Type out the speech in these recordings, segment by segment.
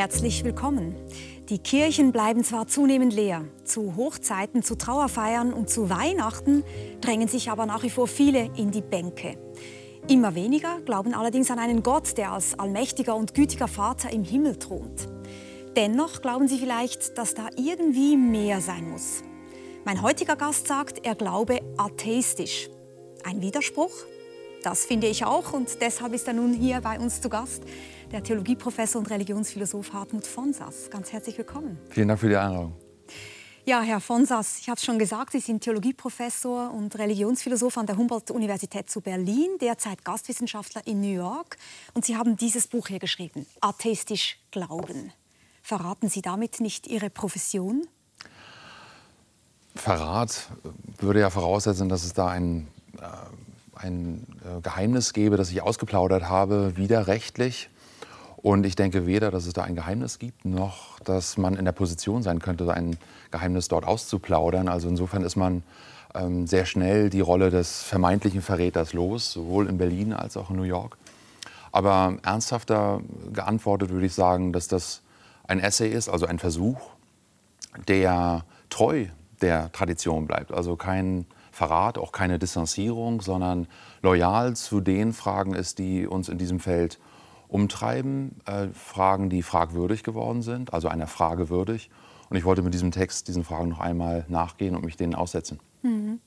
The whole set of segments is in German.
Herzlich willkommen. Die Kirchen bleiben zwar zunehmend leer. Zu Hochzeiten, zu Trauerfeiern und zu Weihnachten drängen sich aber nach wie vor viele in die Bänke. Immer weniger glauben allerdings an einen Gott, der als allmächtiger und gütiger Vater im Himmel thront. Dennoch glauben sie vielleicht, dass da irgendwie mehr sein muss. Mein heutiger Gast sagt, er glaube atheistisch. Ein Widerspruch? Das finde ich auch und deshalb ist er nun hier bei uns zu Gast, der Theologieprofessor und Religionsphilosoph Hartmut von Sass. Ganz herzlich willkommen. Vielen Dank für die Einladung. Ja, Herr von Sass, ich habe es schon gesagt, Sie sind Theologieprofessor und Religionsphilosoph an der Humboldt-Universität zu Berlin, derzeit Gastwissenschaftler in New York. Und Sie haben dieses Buch hier geschrieben, Atheistisch Glauben. Verraten Sie damit nicht Ihre Profession? Verrat würde ja voraussetzen, dass es da ein, äh, ein äh, Geheimnis gäbe, das ich ausgeplaudert habe, widerrechtlich. Und ich denke weder, dass es da ein Geheimnis gibt, noch dass man in der Position sein könnte, ein Geheimnis dort auszuplaudern. Also insofern ist man ähm, sehr schnell die Rolle des vermeintlichen Verräters los, sowohl in Berlin als auch in New York. Aber ernsthafter geantwortet würde ich sagen, dass das ein Essay ist, also ein Versuch, der treu der Tradition bleibt. Also kein Verrat, auch keine Distanzierung, sondern loyal zu den Fragen ist, die uns in diesem Feld umtreiben. Äh, Fragen, die fragwürdig geworden sind, also einer Frage würdig. Und ich wollte mit diesem Text diesen Fragen noch einmal nachgehen und mich denen aussetzen. Mhm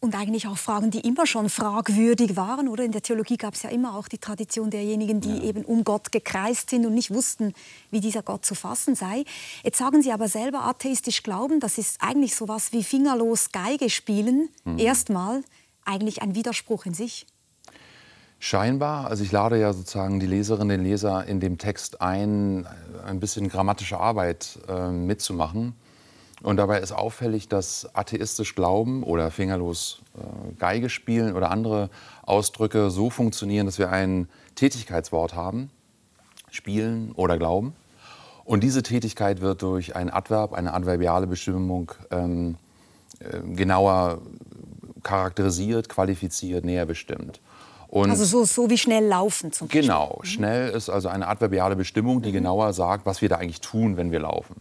und eigentlich auch Fragen, die immer schon fragwürdig waren. Oder in der Theologie gab es ja immer auch die Tradition derjenigen, die ja. eben um Gott gekreist sind und nicht wussten, wie dieser Gott zu fassen sei. Jetzt sagen Sie aber selber atheistisch glauben, das ist eigentlich so was wie fingerlos Geige spielen. Mhm. Erstmal eigentlich ein Widerspruch in sich. Scheinbar, also ich lade ja sozusagen die Leserinnen und Leser in dem Text ein, ein bisschen grammatische Arbeit äh, mitzumachen. Und dabei ist auffällig, dass atheistisch Glauben oder fingerlos äh, Geige spielen oder andere Ausdrücke so funktionieren, dass wir ein Tätigkeitswort haben, spielen oder glauben. Und diese Tätigkeit wird durch einen Adverb, eine adverbiale Bestimmung ähm, äh, genauer charakterisiert, qualifiziert, näher bestimmt. Und also so, so wie schnell laufen zum Beispiel. Genau, schnell ist also eine adverbiale Bestimmung, die mhm. genauer sagt, was wir da eigentlich tun, wenn wir laufen.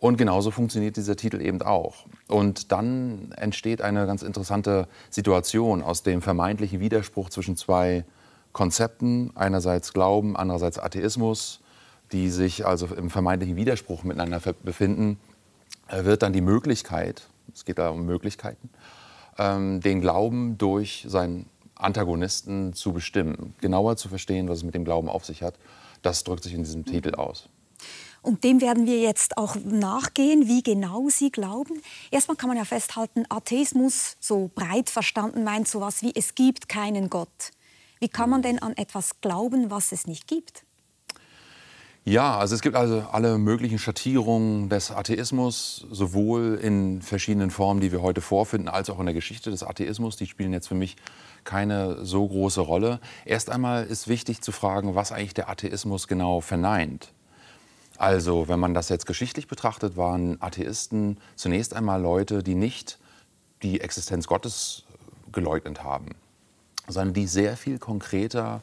Und genauso funktioniert dieser Titel eben auch. Und dann entsteht eine ganz interessante Situation aus dem vermeintlichen Widerspruch zwischen zwei Konzepten, einerseits Glauben, andererseits Atheismus, die sich also im vermeintlichen Widerspruch miteinander befinden, äh, wird dann die Möglichkeit, es geht da um Möglichkeiten, ähm, den Glauben durch seinen Antagonisten zu bestimmen, genauer zu verstehen, was es mit dem Glauben auf sich hat. Das drückt sich in diesem Titel aus. Und dem werden wir jetzt auch nachgehen, wie genau Sie glauben. Erstmal kann man ja festhalten, Atheismus, so breit verstanden, meint so etwas wie es gibt keinen Gott. Wie kann man denn an etwas glauben, was es nicht gibt? Ja, also es gibt also alle möglichen Schattierungen des Atheismus, sowohl in verschiedenen Formen, die wir heute vorfinden, als auch in der Geschichte des Atheismus. Die spielen jetzt für mich keine so große Rolle. Erst einmal ist wichtig zu fragen, was eigentlich der Atheismus genau verneint. Also, wenn man das jetzt geschichtlich betrachtet, waren Atheisten zunächst einmal Leute, die nicht die Existenz Gottes geleugnet haben, sondern die sehr viel konkreter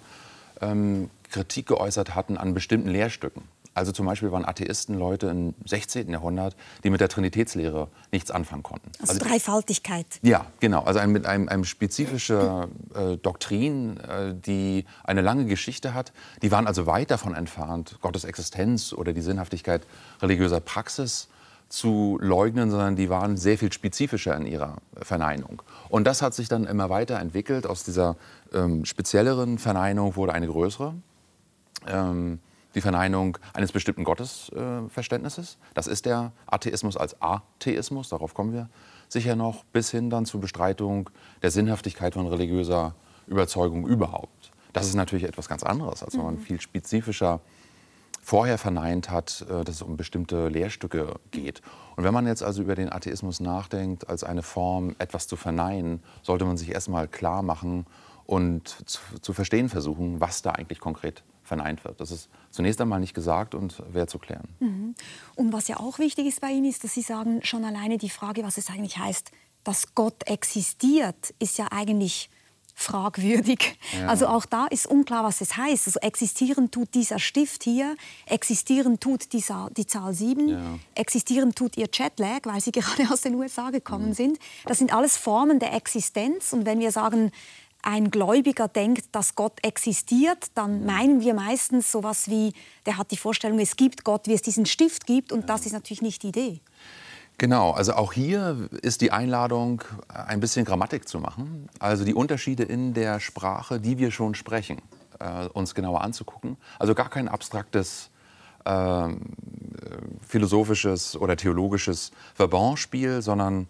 ähm, Kritik geäußert hatten an bestimmten Lehrstücken. Also zum Beispiel waren Atheisten Leute im 16. Jahrhundert, die mit der Trinitätslehre nichts anfangen konnten. Also, also Dreifaltigkeit. Ja, genau. Also ein, mit einem, einem spezifische äh, Doktrin, äh, die eine lange Geschichte hat. Die waren also weit davon entfernt, Gottes Existenz oder die Sinnhaftigkeit religiöser Praxis zu leugnen, sondern die waren sehr viel spezifischer in ihrer Verneinung. Und das hat sich dann immer weiter entwickelt. Aus dieser ähm, spezielleren Verneinung wurde eine größere. Ähm, die Verneinung eines bestimmten Gottesverständnisses. das ist der Atheismus als Atheismus, darauf kommen wir sicher noch, bis hin dann zur Bestreitung der Sinnhaftigkeit von religiöser Überzeugung überhaupt. Das ist natürlich etwas ganz anderes, als wenn man mhm. viel spezifischer vorher verneint hat, äh, dass es um bestimmte Lehrstücke geht. Und wenn man jetzt also über den Atheismus nachdenkt, als eine Form, etwas zu verneinen, sollte man sich erstmal klar machen und zu, zu verstehen versuchen, was da eigentlich konkret verneint wird. Das ist zunächst einmal nicht gesagt und wäre zu klären. Mhm. Und was ja auch wichtig ist bei Ihnen, ist, dass Sie sagen, schon alleine die Frage, was es eigentlich heißt, dass Gott existiert, ist ja eigentlich fragwürdig. Ja. Also auch da ist unklar, was es heißt. Also existieren tut dieser Stift hier, existieren tut dieser, die Zahl 7, ja. existieren tut ihr Jetlag, weil sie gerade aus den USA gekommen mhm. sind. Das sind alles Formen der Existenz. Und wenn wir sagen, ein Gläubiger denkt, dass Gott existiert, dann meinen wir meistens so etwas wie, der hat die Vorstellung, es gibt Gott, wie es diesen Stift gibt. Und das ist natürlich nicht die Idee. Genau, also auch hier ist die Einladung, ein bisschen Grammatik zu machen. Also die Unterschiede in der Sprache, die wir schon sprechen, äh, uns genauer anzugucken. Also gar kein abstraktes äh, philosophisches oder theologisches Verbandspiel, sondern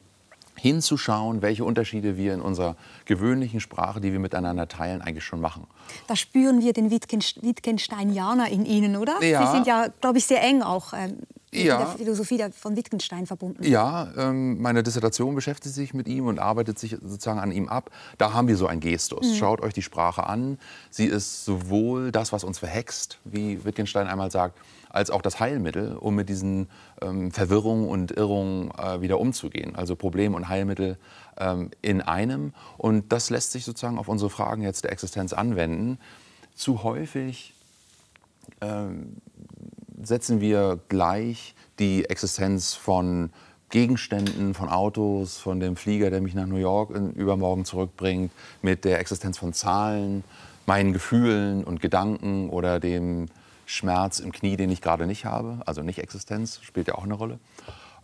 hinzuschauen, welche Unterschiede wir in unserer gewöhnlichen Sprache, die wir miteinander teilen, eigentlich schon machen. Da spüren wir den Wittgensteinianer in Ihnen, oder? Ja. Sie sind ja, glaube ich, sehr eng auch ähm, ja. mit der Philosophie von Wittgenstein verbunden. Ja, ähm, meine Dissertation beschäftigt sich mit ihm und arbeitet sich sozusagen an ihm ab. Da haben wir so einen Gestus. Mhm. Schaut euch die Sprache an. Sie ist sowohl das, was uns verhext, wie Wittgenstein einmal sagt, als auch das Heilmittel, um mit diesen ähm, Verwirrungen und Irrungen äh, wieder umzugehen. Also Problem und Heilmittel ähm, in einem. Und das lässt sich sozusagen auf unsere Fragen jetzt der Existenz anwenden. Zu häufig ähm, setzen wir gleich die Existenz von Gegenständen, von Autos, von dem Flieger, der mich nach New York in, übermorgen zurückbringt, mit der Existenz von Zahlen, meinen Gefühlen und Gedanken oder dem Schmerz im Knie, den ich gerade nicht habe, also nicht Existenz, spielt ja auch eine Rolle.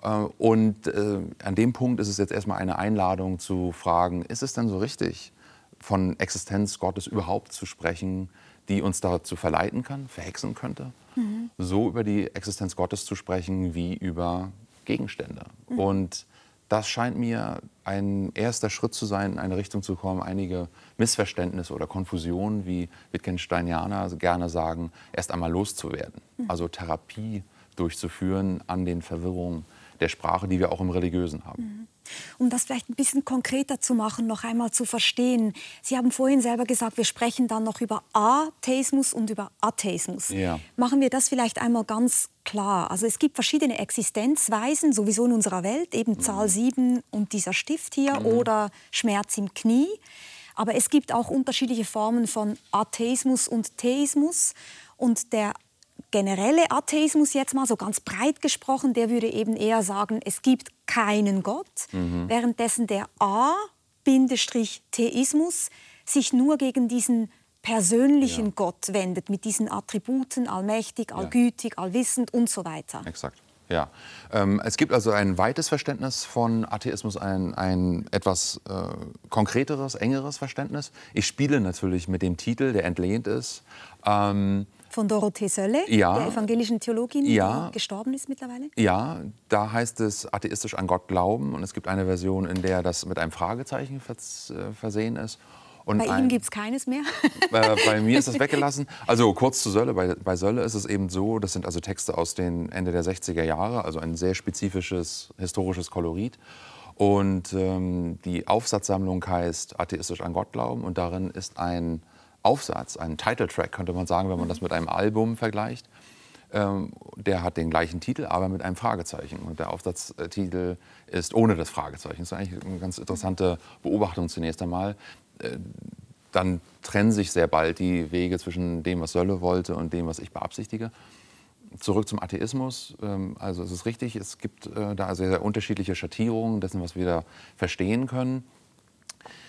Äh, und äh, an dem Punkt ist es jetzt erstmal eine Einladung zu fragen, ist es denn so richtig, von Existenz Gottes überhaupt zu sprechen, die uns dazu verleiten kann, verhexen könnte? Mhm. So über die Existenz Gottes zu sprechen wie über Gegenstände. Mhm. Und das scheint mir ein erster Schritt zu sein, in eine Richtung zu kommen, einige Missverständnisse oder Konfusionen, wie Wittgensteinianer gerne sagen, erst einmal loszuwerden. Mhm. Also Therapie durchzuführen an den Verwirrungen der Sprache, die wir auch im Religiösen haben. Mhm. Um das vielleicht ein bisschen konkreter zu machen, noch einmal zu verstehen. Sie haben vorhin selber gesagt, wir sprechen dann noch über Atheismus und über Atheismus. Ja. Machen wir das vielleicht einmal ganz klar. Also es gibt verschiedene Existenzweisen, sowieso in unserer Welt, eben mhm. Zahl 7 und dieser Stift hier mhm. oder Schmerz im Knie. Aber es gibt auch unterschiedliche Formen von Atheismus und Theismus. Und der generelle Atheismus jetzt mal so ganz breit gesprochen, der würde eben eher sagen, es gibt keinen Gott, mhm. währenddessen der A-Theismus sich nur gegen diesen persönlichen ja. Gott wendet, mit diesen Attributen, allmächtig, allgütig, ja. allwissend und so weiter. Exakt. Ja, ähm, es gibt also ein weites Verständnis von Atheismus, ein, ein etwas äh, konkreteres, engeres Verständnis. Ich spiele natürlich mit dem Titel, der entlehnt ist. Ähm, von Dorothee Sölle, ja, der evangelischen Theologin, ja, die gestorben ist mittlerweile? Ja, da heißt es atheistisch an Gott glauben. Und es gibt eine Version, in der das mit einem Fragezeichen äh, versehen ist. Und bei ein, Ihnen gibt es keines mehr? Äh, bei mir ist das weggelassen. Also kurz zu Sölle. Bei, bei Sölle ist es eben so, das sind also Texte aus den Ende der 60er Jahre, also ein sehr spezifisches historisches Kolorit. Und ähm, die Aufsatzsammlung heißt Atheistisch an Gott glauben. Und darin ist ein Aufsatz, ein Titeltrack, könnte man sagen, wenn man das mit einem Album vergleicht. Ähm, der hat den gleichen Titel, aber mit einem Fragezeichen. Und der Aufsatztitel ist ohne das Fragezeichen. Das ist eigentlich eine ganz interessante Beobachtung zunächst einmal. Äh, dann trennen sich sehr bald die Wege zwischen dem, was Sölle wollte und dem, was ich beabsichtige. Zurück zum Atheismus. Ähm, also es ist richtig, es gibt äh, da sehr, sehr unterschiedliche Schattierungen dessen, was wir da verstehen können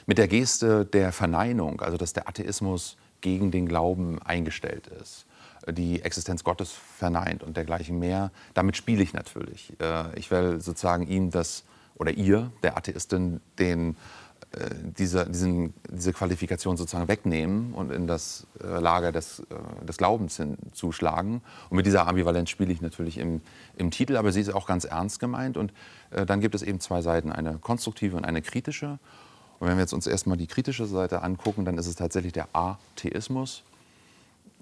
mit der Geste der Verneinung, also dass der Atheismus gegen den Glauben eingestellt ist, die Existenz Gottes verneint und dergleichen mehr. Damit spiele ich natürlich. Äh, ich will sozusagen ihm das oder ihr, der Atheistin, den, äh, diese, diesen, diese Qualifikation sozusagen wegnehmen und in das äh, Lager des, des Glaubens zuschlagen. Und mit dieser Ambivalenz spiele ich natürlich im, im Titel, aber sie ist auch ganz ernst gemeint. Und dann gibt es eben zwei Seiten, eine konstruktive und eine kritische. Und wenn wir jetzt uns erstmal die kritische Seite angucken, dann ist es tatsächlich der Atheismus.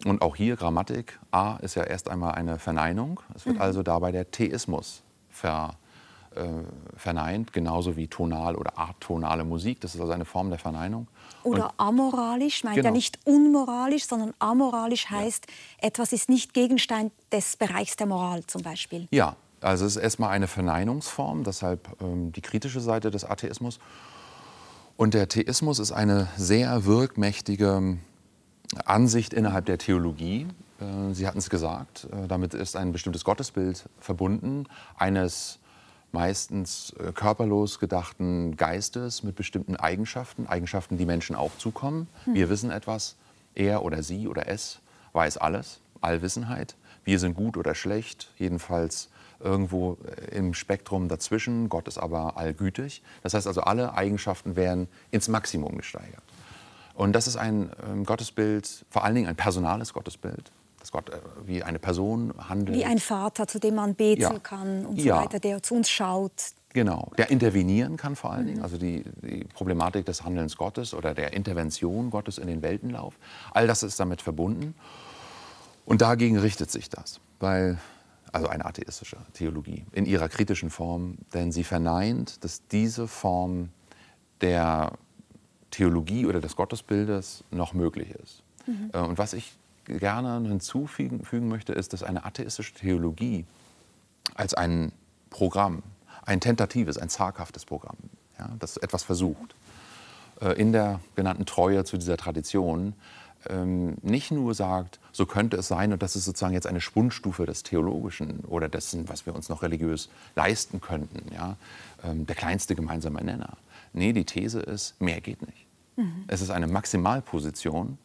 Und auch hier Grammatik. A ist ja erst einmal eine Verneinung. Es wird mhm. also dabei der Theismus ver, äh, verneint, genauso wie tonal oder atonale Musik. Das ist also eine Form der Verneinung. Oder Und, amoralisch, meint genau. ja nicht unmoralisch, sondern amoralisch heißt, ja. etwas ist nicht Gegenstand des Bereichs der Moral zum Beispiel. Ja, also es ist erstmal eine Verneinungsform, deshalb ähm, die kritische Seite des Atheismus. Und der Theismus ist eine sehr wirkmächtige Ansicht innerhalb der Theologie. Äh, Sie hatten es gesagt, äh, damit ist ein bestimmtes Gottesbild verbunden, eines meistens äh, körperlos gedachten Geistes mit bestimmten Eigenschaften, Eigenschaften, die Menschen auch zukommen. Hm. Wir wissen etwas, er oder sie oder es weiß alles, Allwissenheit. Wir sind gut oder schlecht, jedenfalls irgendwo im Spektrum dazwischen. Gott ist aber allgütig. Das heißt also, alle Eigenschaften werden ins Maximum gesteigert. Und das ist ein ähm, Gottesbild, vor allen Dingen ein personales Gottesbild, dass Gott äh, wie eine Person handelt. Wie ein Vater, zu dem man beten ja. kann und so ja. weiter, der zu uns schaut. Genau, der intervenieren kann vor allen Dingen, mhm. also die, die, Problematik des Handelns Gottes oder der Intervention Gottes in den Weltenlauf. All das ist damit verbunden. Und dagegen richtet sich das, weil, also eine atheistische Theologie in ihrer kritischen Form, denn sie verneint, dass diese Form der Theologie oder des Gottesbildes noch möglich ist. Mhm. Äh, und was ich gerne hinzufügen möchte, ist, dass eine atheistische Theologie als ein Programm, ein tentatives, ein zaghaftes Programm, ja, das etwas versucht, äh, in der genannten Treue zu dieser Tradition ähm, nicht nur sagt, so könnte es sein und das ist sozusagen jetzt eine Schwundstufe des Theologischen oder dessen, was wir uns noch religiös leisten könnten, ja, ähm, der kleinste gemeinsame Nenner. Nee, die These ist, mehr geht nicht. Mhm. Es ist eine Maximalposition,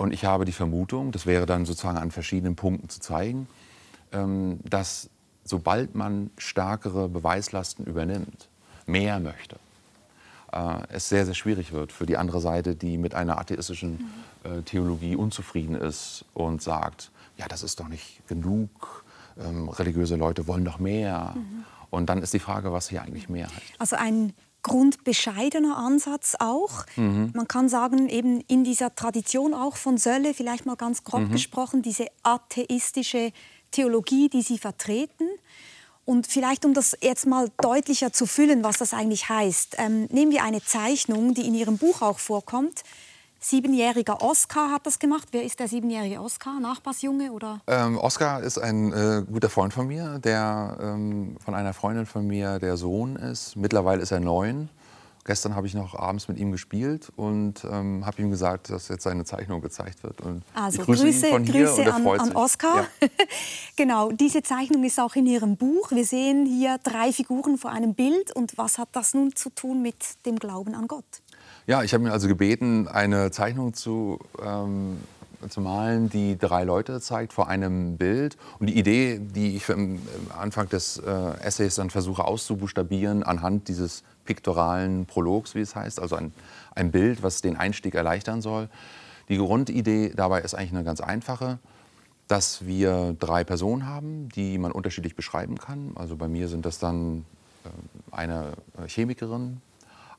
und ich habe die Vermutung, das wäre dann sozusagen an verschiedenen Punkten zu zeigen, ähm, dass sobald man stärkere Beweislasten übernimmt, mehr möchte, es sehr, sehr schwierig wird für die andere Seite, die mit einer atheistischen äh, Theologie unzufrieden ist und sagt, ja, das ist doch nicht genug, ähm, religiöse Leute wollen doch mehr. Mhm. Und dann ist die Frage, was hier eigentlich mehr heißt. Also ein grundbescheidener Ansatz auch. Mhm. Man kann sagen, eben in dieser Tradition auch von Sölle, vielleicht mal ganz grob mhm. gesprochen, diese atheistische Theologie, die Sie vertreten. Und vielleicht, um das jetzt mal deutlicher zu füllen, was das eigentlich heißt, ähm, nehmen wir eine Zeichnung, die in Ihrem Buch auch vorkommt. Siebenjähriger Oskar hat das gemacht. Wer ist der siebenjährige Oskar? Nachbarsjunge oder? Ähm, Oskar ist ein äh, guter Freund von mir, der ähm, von einer Freundin von mir der Sohn ist. Mittlerweile ist er neun. Gestern habe ich noch abends mit ihm gespielt und ähm, habe ihm gesagt, dass jetzt seine Zeichnung gezeigt wird. Und also grüße, Grüße, ihn von hier Grüße und er freut an, an Oskar. Ja. genau, diese Zeichnung ist auch in Ihrem Buch. Wir sehen hier drei Figuren vor einem Bild. Und was hat das nun zu tun mit dem Glauben an Gott? Ja, ich habe ihn also gebeten, eine Zeichnung zu, ähm, zu malen, die drei Leute zeigt vor einem Bild. Und die Idee, die ich am Anfang des äh, Essays dann versuche auszubuchstabieren, anhand dieses piktoralen Prologs, wie es heißt, also ein, ein Bild, was den Einstieg erleichtern soll. Die Grundidee dabei ist eigentlich eine ganz einfache, dass wir drei Personen haben, die man unterschiedlich beschreiben kann. Also bei mir sind das dann äh, eine Chemikerin,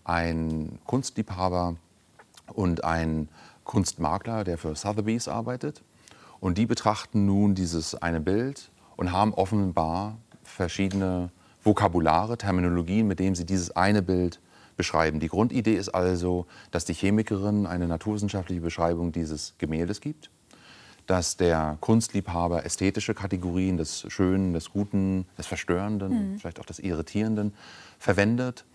ein Kunstliebhaber und ein Kunstmakler, der für Sotheby's arbeitet. Und die betrachten nun dieses eine Bild und haben offenbar verschiedene Vokabulare, Terminologien, mit denen sie dieses eine Bild beschreiben. Die Grundidee ist also, dass die Chemikerin eine naturwissenschaftliche Beschreibung dieses Gemäldes gibt, dass der Kunstliebhaber ästhetische Kategorien des Schönen, des Guten, des Verstörenden, mhm. vielleicht auch des Irritierenden verwendet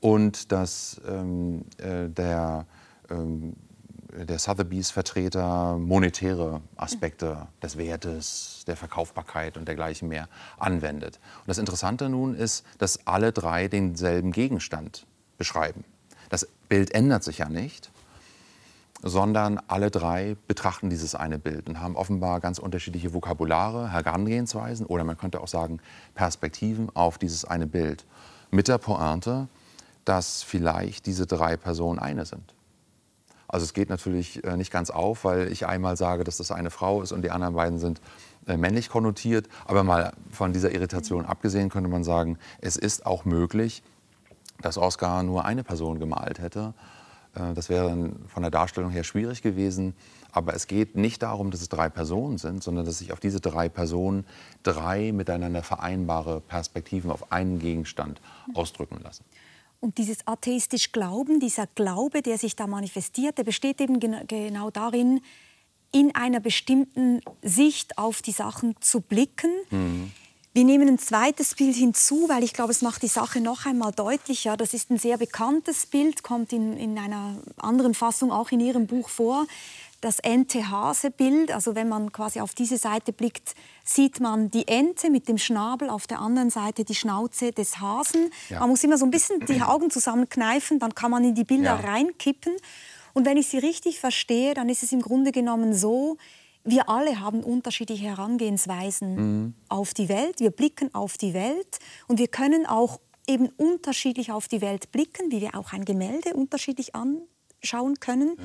und dass ähm, äh, der, ähm, der Sotheby's Vertreter monetäre Aspekte des Wertes, der Verkaufbarkeit und dergleichen mehr anwendet. Und das Interessante nun ist, dass alle drei denselben Gegenstand beschreiben. Das Bild ändert sich ja nicht, sondern alle drei betrachten dieses eine Bild und haben offenbar ganz unterschiedliche Vokabulare, Herangehensweisen oder man könnte auch sagen Perspektiven auf dieses eine Bild. Mit der Pointe, dass vielleicht diese drei Personen eine sind. Also es geht natürlich äh, nicht ganz auf, weil ich einmal sage, dass das eine Frau ist und die anderen beiden sind äh, männlich konnotiert. Aber mal von dieser Irritation abgesehen könnte man sagen, es ist auch möglich, dass Oscar nur eine Person gemalt hätte. Äh, das wäre von der Darstellung her schwierig gewesen. Aber es geht nicht darum, dass es drei Personen sind, sondern dass sich auf diese drei Personen drei miteinander vereinbare Perspektiven auf einen Gegenstand ausdrücken lassen. Und dieses atheistisch Glauben, dieser Glaube, der sich da manifestiert, der besteht eben gen genau darin, in einer bestimmten Sicht auf die Sachen zu blicken. Mhm. Wir nehmen ein zweites Bild hinzu, weil ich glaube, es macht die Sache noch einmal deutlicher. Das ist ein sehr bekanntes Bild, kommt in, in einer anderen Fassung auch in Ihrem Buch vor. Das Ente-Hase-Bild, also wenn man quasi auf diese Seite blickt, sieht man die Ente mit dem Schnabel, auf der anderen Seite die Schnauze des Hasen. Ja. Man muss immer so ein bisschen die Augen zusammenkneifen, dann kann man in die Bilder ja. reinkippen. Und wenn ich Sie richtig verstehe, dann ist es im Grunde genommen so, wir alle haben unterschiedliche Herangehensweisen mhm. auf die Welt. Wir blicken auf die Welt und wir können auch eben unterschiedlich auf die Welt blicken, wie wir auch ein Gemälde unterschiedlich anschauen können. Ja.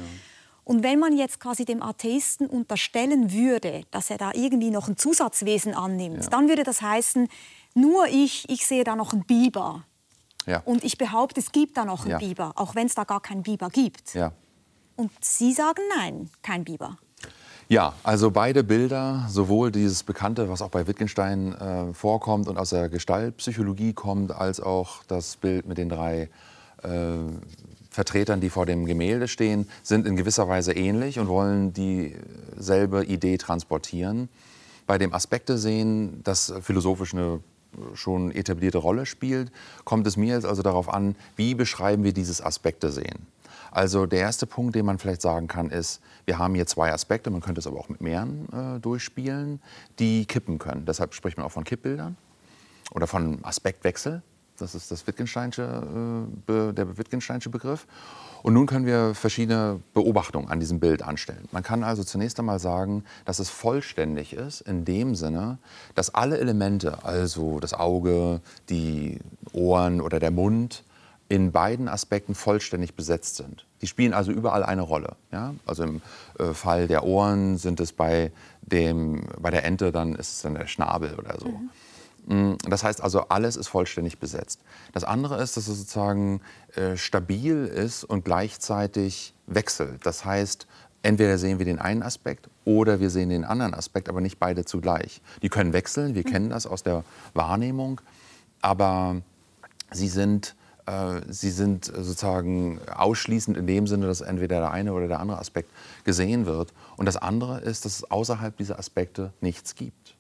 Und wenn man jetzt quasi dem Atheisten unterstellen würde, dass er da irgendwie noch ein Zusatzwesen annimmt, ja. dann würde das heißen, nur ich, ich sehe da noch einen Biber. Ja. Und ich behaupte, es gibt da noch einen Biber, auch wenn es da gar keinen Biber gibt. Und Sie sagen nein, kein Biber. Ja, also beide Bilder, sowohl dieses Bekannte, was auch bei Wittgenstein äh, vorkommt und aus der Gestaltpsychologie kommt, als auch das Bild mit den drei äh, Vertretern, die vor dem Gemälde stehen, sind in gewisser Weise ähnlich und wollen dieselbe Idee transportieren. Bei dem Aspekte sehen, das philosophisch eine schon etablierte Rolle spielt, kommt es mir jetzt also darauf an, wie beschreiben wir dieses Aspekte sehen. Also der erste Punkt, den man vielleicht sagen kann, ist, wir haben hier zwei Aspekte, man könnte es aber auch mit mehreren äh, durchspielen, die kippen können. Deshalb spricht man auch von Kippbildern oder von Aspektwechsel. Das ist das Wittgensteinsche, äh, der Wittgensteinsche Begriff. Und nun können wir verschiedene Beobachtungen an diesem Bild anstellen. Man kann also zunächst einmal sagen, dass es vollständig ist, in dem Sinne, dass alle Elemente, also das Auge, die Ohren oder der Mund, in beiden Aspekten vollständig besetzt sind. Die spielen also überall eine Rolle. Ja? Also im äh, Fall der Ohren sind es bei, dem, bei der Ente, dann ist es dann der Schnabel oder so. Mhm. Mm, das heißt also, alles ist vollständig besetzt. Das andere ist, dass es sozusagen äh, stabil ist und gleichzeitig wechselt. Das heißt, entweder sehen wir den einen Aspekt oder wir sehen den anderen Aspekt, aber nicht beide zugleich. Die können wechseln, wir mhm. kennen das aus der Wahrnehmung, aber sie sind äh, sie sind sozusagen ausschließend in dem Sinne, dass entweder der eine oder der andere Aspekt gesehen wird. Und das andere ist, dass es außerhalb dieser Aspekte nichts gibt.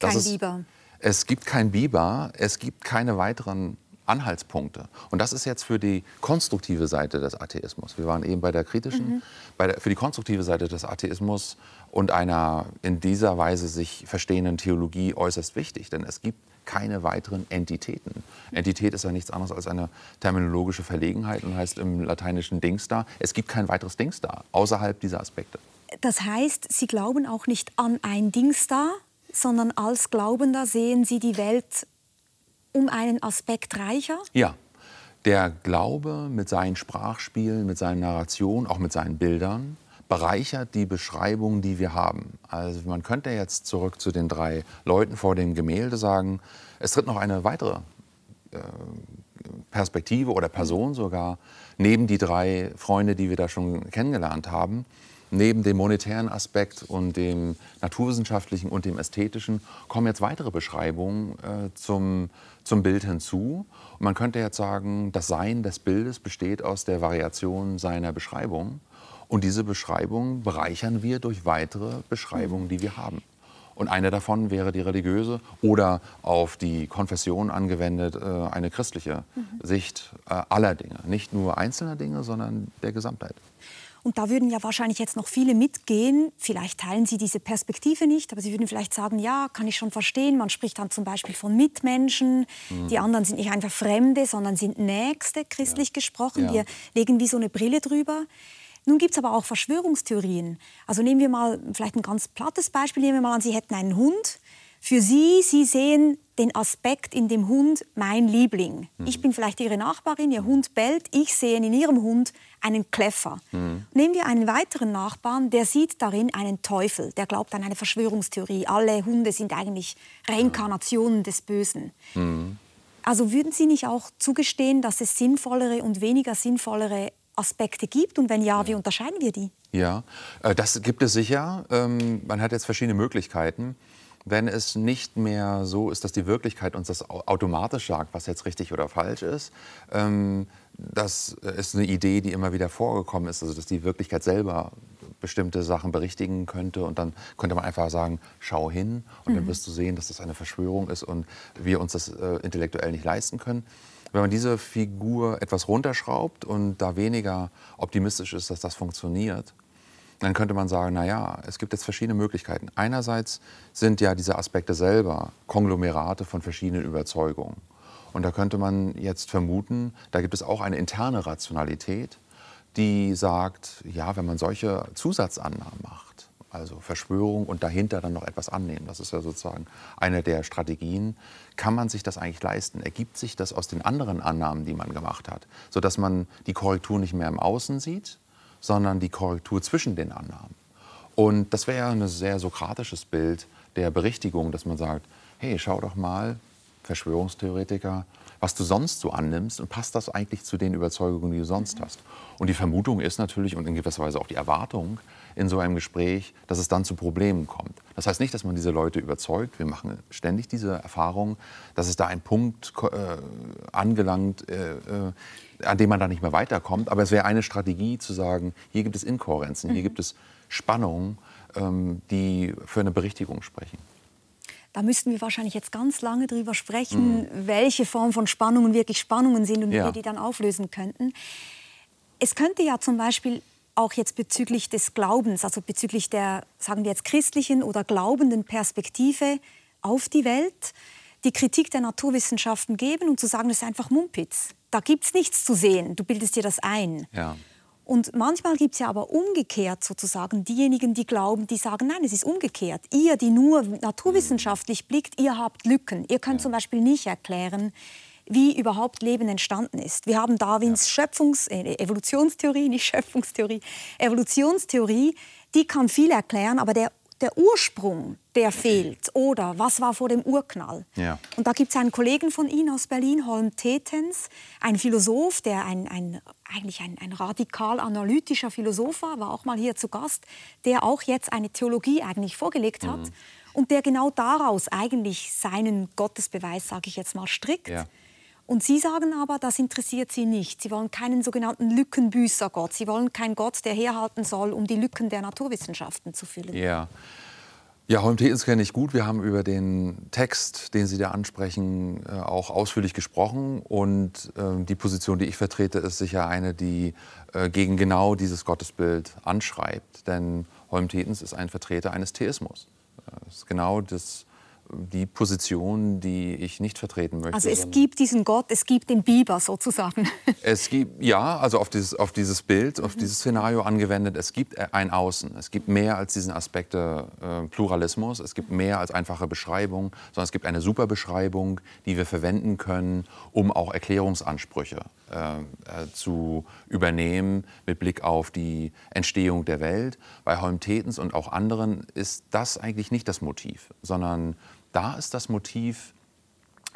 Das kein ist, Biber. Es gibt kein Biber, es gibt keine weiteren Anhaltspunkte. Und das ist jetzt für die konstruktive Seite des Atheismus. Wir waren eben bei der kritischen, mhm. bei der, für die konstruktive Seite des Atheismus und einer in dieser Weise sich verstehenden Theologie äußerst wichtig. Denn es gibt keine weiteren Entitäten. Entität ist ja nichts anderes als eine terminologische Verlegenheit und heißt im lateinischen Dings da. Es gibt kein weiteres Dings da, außerhalb dieser Aspekte. Das heißt, Sie glauben auch nicht an ein Dings da, sondern als Glaubender sehen Sie die Welt um einen Aspekt reicher? Ja. Der Glaube mit seinen Sprachspielen, mit seinen Narrationen, auch mit seinen Bildern, bereichert die Beschreibung, die wir haben. Also man könnte jetzt zurück zu den drei Leuten vor dem Gemälde sagen, es tritt noch eine weitere äh, Perspektive oder Person sogar neben die drei Freunde, die wir da schon kennengelernt haben. Neben dem monetären Aspekt und dem naturwissenschaftlichen und dem ästhetischen kommen jetzt weitere Beschreibungen äh, zum, zum Bild hinzu. Und man könnte jetzt sagen, das Sein des Bildes besteht aus der Variation seiner Beschreibung. Und diese Beschreibungen bereichern wir durch weitere Beschreibungen, die wir haben. Und eine davon wäre die religiöse oder auf die Konfession angewendet äh, eine christliche mhm. Sicht äh, aller Dinge. Nicht nur einzelner Dinge, sondern der Gesamtheit. Und da würden ja wahrscheinlich jetzt noch viele mitgehen. Vielleicht teilen Sie diese Perspektive nicht, aber Sie würden vielleicht sagen, ja, kann ich schon verstehen. Man spricht dann zum Beispiel von Mitmenschen. Mhm. Die anderen sind nicht einfach Fremde, sondern sind Nächste, christlich ja. gesprochen. Ja. Wir legen wie so eine Brille drüber. Nun gibt es aber auch Verschwörungstheorien. Also nehmen wir mal vielleicht ein ganz plattes Beispiel. Nehmen wir mal an, Sie hätten einen Hund. Für Sie, Sie sehen den Aspekt in dem Hund mein Liebling. Mhm. Ich bin vielleicht Ihre Nachbarin, Ihr Hund bellt, ich sehe in Ihrem Hund einen Kläffer. Mhm. Nehmen wir einen weiteren Nachbarn, der sieht darin einen Teufel, der glaubt an eine Verschwörungstheorie. Alle Hunde sind eigentlich Reinkarnationen des Bösen. Mhm. Also würden Sie nicht auch zugestehen, dass es sinnvollere und weniger sinnvollere Aspekte gibt und wenn ja, wie unterscheiden wir die? Ja, äh, das gibt es sicher. Ähm, man hat jetzt verschiedene Möglichkeiten. Wenn es nicht mehr so ist, dass die Wirklichkeit uns das automatisch sagt, was jetzt richtig oder falsch ist, ähm, das ist eine Idee, die immer wieder vorgekommen ist, also dass die Wirklichkeit selber bestimmte Sachen berichtigen könnte. Und dann könnte man einfach sagen, schau hin und mhm. dann wirst du sehen, dass das eine Verschwörung ist und wir uns das äh, intellektuell nicht leisten können. Wenn man diese Figur etwas runterschraubt und da weniger optimistisch ist, dass das funktioniert, dann könnte man sagen, na ja, es gibt jetzt verschiedene Möglichkeiten. Einerseits sind ja diese Aspekte selber Konglomerate von verschiedenen Überzeugungen. Und da könnte man jetzt vermuten, da gibt es auch eine interne Rationalität, die sagt, ja, wenn man solche Zusatzannahmen macht, also Verschwörung und dahinter dann noch etwas annehmen, das ist ja sozusagen eine der Strategien, kann man sich das eigentlich leisten? Ergibt sich das aus den anderen Annahmen, die man gemacht hat, sodass man die Korrektur nicht mehr im Außen sieht, sondern die Korrektur zwischen den Annahmen? Und das wäre ja ein sehr sokratisches Bild der Berichtigung, dass man sagt, hey, schau doch mal, Verschwörungstheoretiker, was du sonst so annimmst und passt das eigentlich zu den Überzeugungen, die du sonst hast. Und die Vermutung ist natürlich und in gewisser Weise auch die Erwartung in so einem Gespräch, dass es dann zu Problemen kommt. Das heißt nicht, dass man diese Leute überzeugt. Wir machen ständig diese Erfahrung, dass es da ein Punkt äh, angelangt, äh, äh, an dem man da nicht mehr weiterkommt. Aber es wäre eine Strategie zu sagen, hier gibt es Inkohärenzen, hier mhm. gibt es Spannungen, ähm, die für eine Berichtigung sprechen. Da müssten wir wahrscheinlich jetzt ganz lange drüber sprechen, mhm. welche Form von Spannungen wirklich Spannungen sind und wie wir die dann auflösen könnten. Es könnte ja zum Beispiel auch jetzt bezüglich des Glaubens, also bezüglich der, sagen wir jetzt, christlichen oder glaubenden Perspektive auf die Welt, die Kritik der Naturwissenschaften geben und zu sagen, das ist einfach Mumpitz. Da gibt es nichts zu sehen, du bildest dir das ein. Ja. Und manchmal gibt es ja aber umgekehrt sozusagen diejenigen, die glauben, die sagen, nein, es ist umgekehrt. Ihr, die nur naturwissenschaftlich blickt, ihr habt Lücken. Ihr könnt ja. zum Beispiel nicht erklären, wie überhaupt Leben entstanden ist. Wir haben Darwins ja. Schöpfungs-, äh, Evolutionstheorie, nicht Schöpfungstheorie, Evolutionstheorie, die kann viel erklären, aber der der Ursprung, der fehlt. Oder was war vor dem Urknall? Ja. Und da gibt es einen Kollegen von Ihnen aus Berlin, Holm Tetens, ein Philosoph, der ein, ein, eigentlich ein, ein radikal analytischer Philosoph war, war auch mal hier zu Gast, der auch jetzt eine Theologie eigentlich vorgelegt hat mhm. und der genau daraus eigentlich seinen Gottesbeweis, sage ich jetzt mal, strickt. Ja. Und Sie sagen aber, das interessiert Sie nicht. Sie wollen keinen sogenannten Lückenbüßergott. Sie wollen keinen Gott, der herhalten soll, um die Lücken der Naturwissenschaften zu füllen. Ja. Ja, Holm-Tetens kenne ich gut. Wir haben über den Text, den Sie da ansprechen, äh, auch ausführlich gesprochen. Und äh, die Position, die ich vertrete, ist sicher eine, die äh, gegen genau dieses Gottesbild anschreibt. Denn Holm-Tetens ist ein Vertreter eines Theismus. Das ist genau das die Position, die ich nicht vertreten möchte. Also es gibt diesen Gott, es gibt den Biber sozusagen. Es gibt, ja, also auf dieses, auf dieses Bild, auf dieses Szenario angewendet, es gibt ein Außen. Es gibt mehr als diesen Aspekt äh, Pluralismus, es gibt mehr als einfache Beschreibung, sondern es gibt eine Superbeschreibung, die wir verwenden können, um auch Erklärungsansprüche äh, äh, zu übernehmen mit Blick auf die Entstehung der Welt. Bei Holm-Tetens und auch anderen ist das eigentlich nicht das Motiv, sondern da ist das Motiv,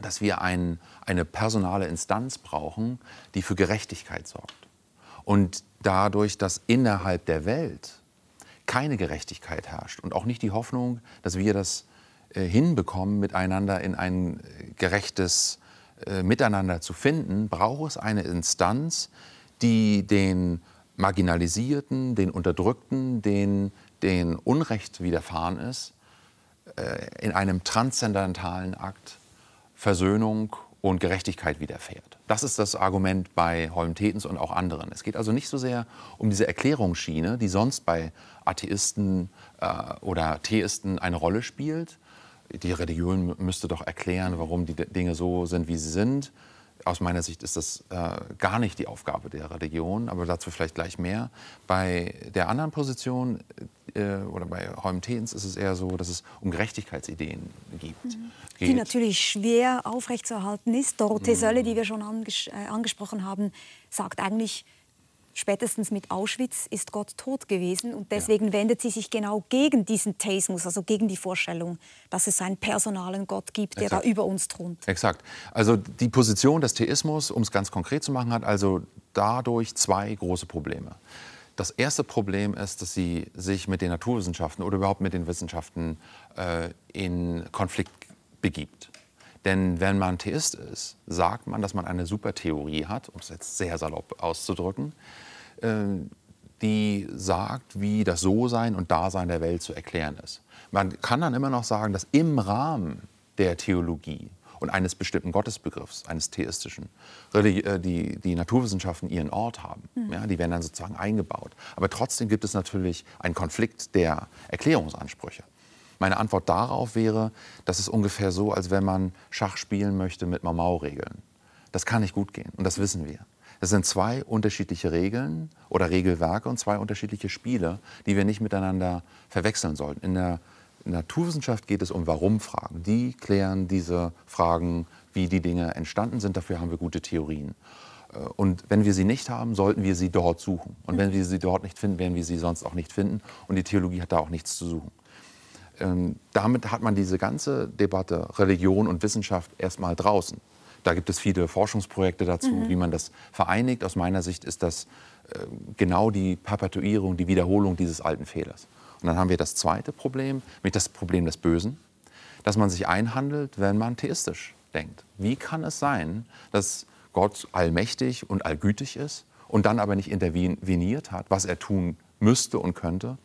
dass wir ein, eine personale Instanz brauchen, die für Gerechtigkeit sorgt. Und dadurch, dass innerhalb der Welt keine Gerechtigkeit herrscht und auch nicht die Hoffnung, dass wir das äh, hinbekommen, miteinander in ein äh, gerechtes äh, Miteinander zu finden, braucht es eine Instanz, die den Marginalisierten, den Unterdrückten, den, den Unrecht widerfahren ist, in einem transzendentalen Akt Versöhnung und Gerechtigkeit widerfährt. Das ist das Argument bei Holm-Tetens und auch anderen. Es geht also nicht so sehr um diese Erklärungsschiene, die sonst bei Atheisten äh, oder Theisten eine Rolle spielt. Die Religion müsste doch erklären, warum die Dinge so sind, wie sie sind. Aus meiner Sicht ist das äh, gar nicht die Aufgabe der Religion, aber dazu vielleicht gleich mehr. Bei der anderen Position äh, oder bei Holm-Tehns ist es eher so, dass es um Gerechtigkeitsideen gibt. Mhm. Die natürlich schwer aufrechtzuerhalten ist. Dorothee mhm. Sölle, die wir schon anges äh, angesprochen haben, sagt eigentlich, spätestens mit Auschwitz ist Gott tot gewesen und deswegen ja. wendet sie sich genau gegen diesen Theismus, also gegen die Vorstellung, dass es einen personalen Gott gibt, der Exakt. da über uns thront. Exakt. Also die Position des Theismus, um es ganz konkret zu machen, hat also dadurch zwei große Probleme. Das erste Problem ist, dass sie sich mit den Naturwissenschaften oder überhaupt mit den Wissenschaften äh, in Konflikt begibt. Denn wenn man Theist ist, sagt man, dass man eine Supertheorie hat, um es jetzt sehr salopp auszudrücken, die sagt, wie das So-Sein und Dasein der Welt zu erklären ist. Man kann dann immer noch sagen, dass im Rahmen der Theologie und eines bestimmten Gottesbegriffs, eines theistischen, äh, die, die Naturwissenschaften ihren Ort haben. Mhm. Ja, die werden dann sozusagen eingebaut. Aber trotzdem gibt es natürlich einen Konflikt der Erklärungsansprüche. Meine Antwort darauf wäre, das ist ungefähr so, als wenn man Schach spielen möchte mit Mau-Mau-Regeln. Das kann nicht gut gehen und das wissen wir. Das sind zwei unterschiedliche Regeln oder Regelwerke und zwei unterschiedliche Spiele, die wir nicht miteinander verwechseln sollten. In der Naturwissenschaft geht es um Warum-Fragen. Die klären diese Fragen, wie die Dinge entstanden sind. Dafür haben wir gute Theorien. Äh, und wenn wir sie nicht haben, sollten wir sie dort suchen. Und wenn wir sie dort nicht finden, werden wir sie sonst auch nicht finden. Und die Theologie hat da auch nichts zu suchen. Ähm, damit hat man diese ganze Debatte Religion und Wissenschaft erstmal draußen. Da gibt es viele Forschungsprojekte dazu, mhm. wie man das vereinigt. Aus meiner Sicht ist das äh, genau die Perpetuierung, die Wiederholung dieses alten Fehlers. Und dann haben wir das zweite Problem, nämlich das Problem des Bösen, dass man sich einhandelt, wenn man theistisch denkt. Wie kann es sein, dass Gott allmächtig und allgütig ist und dann aber nicht interveniert hat, was er tun müsste und könnte,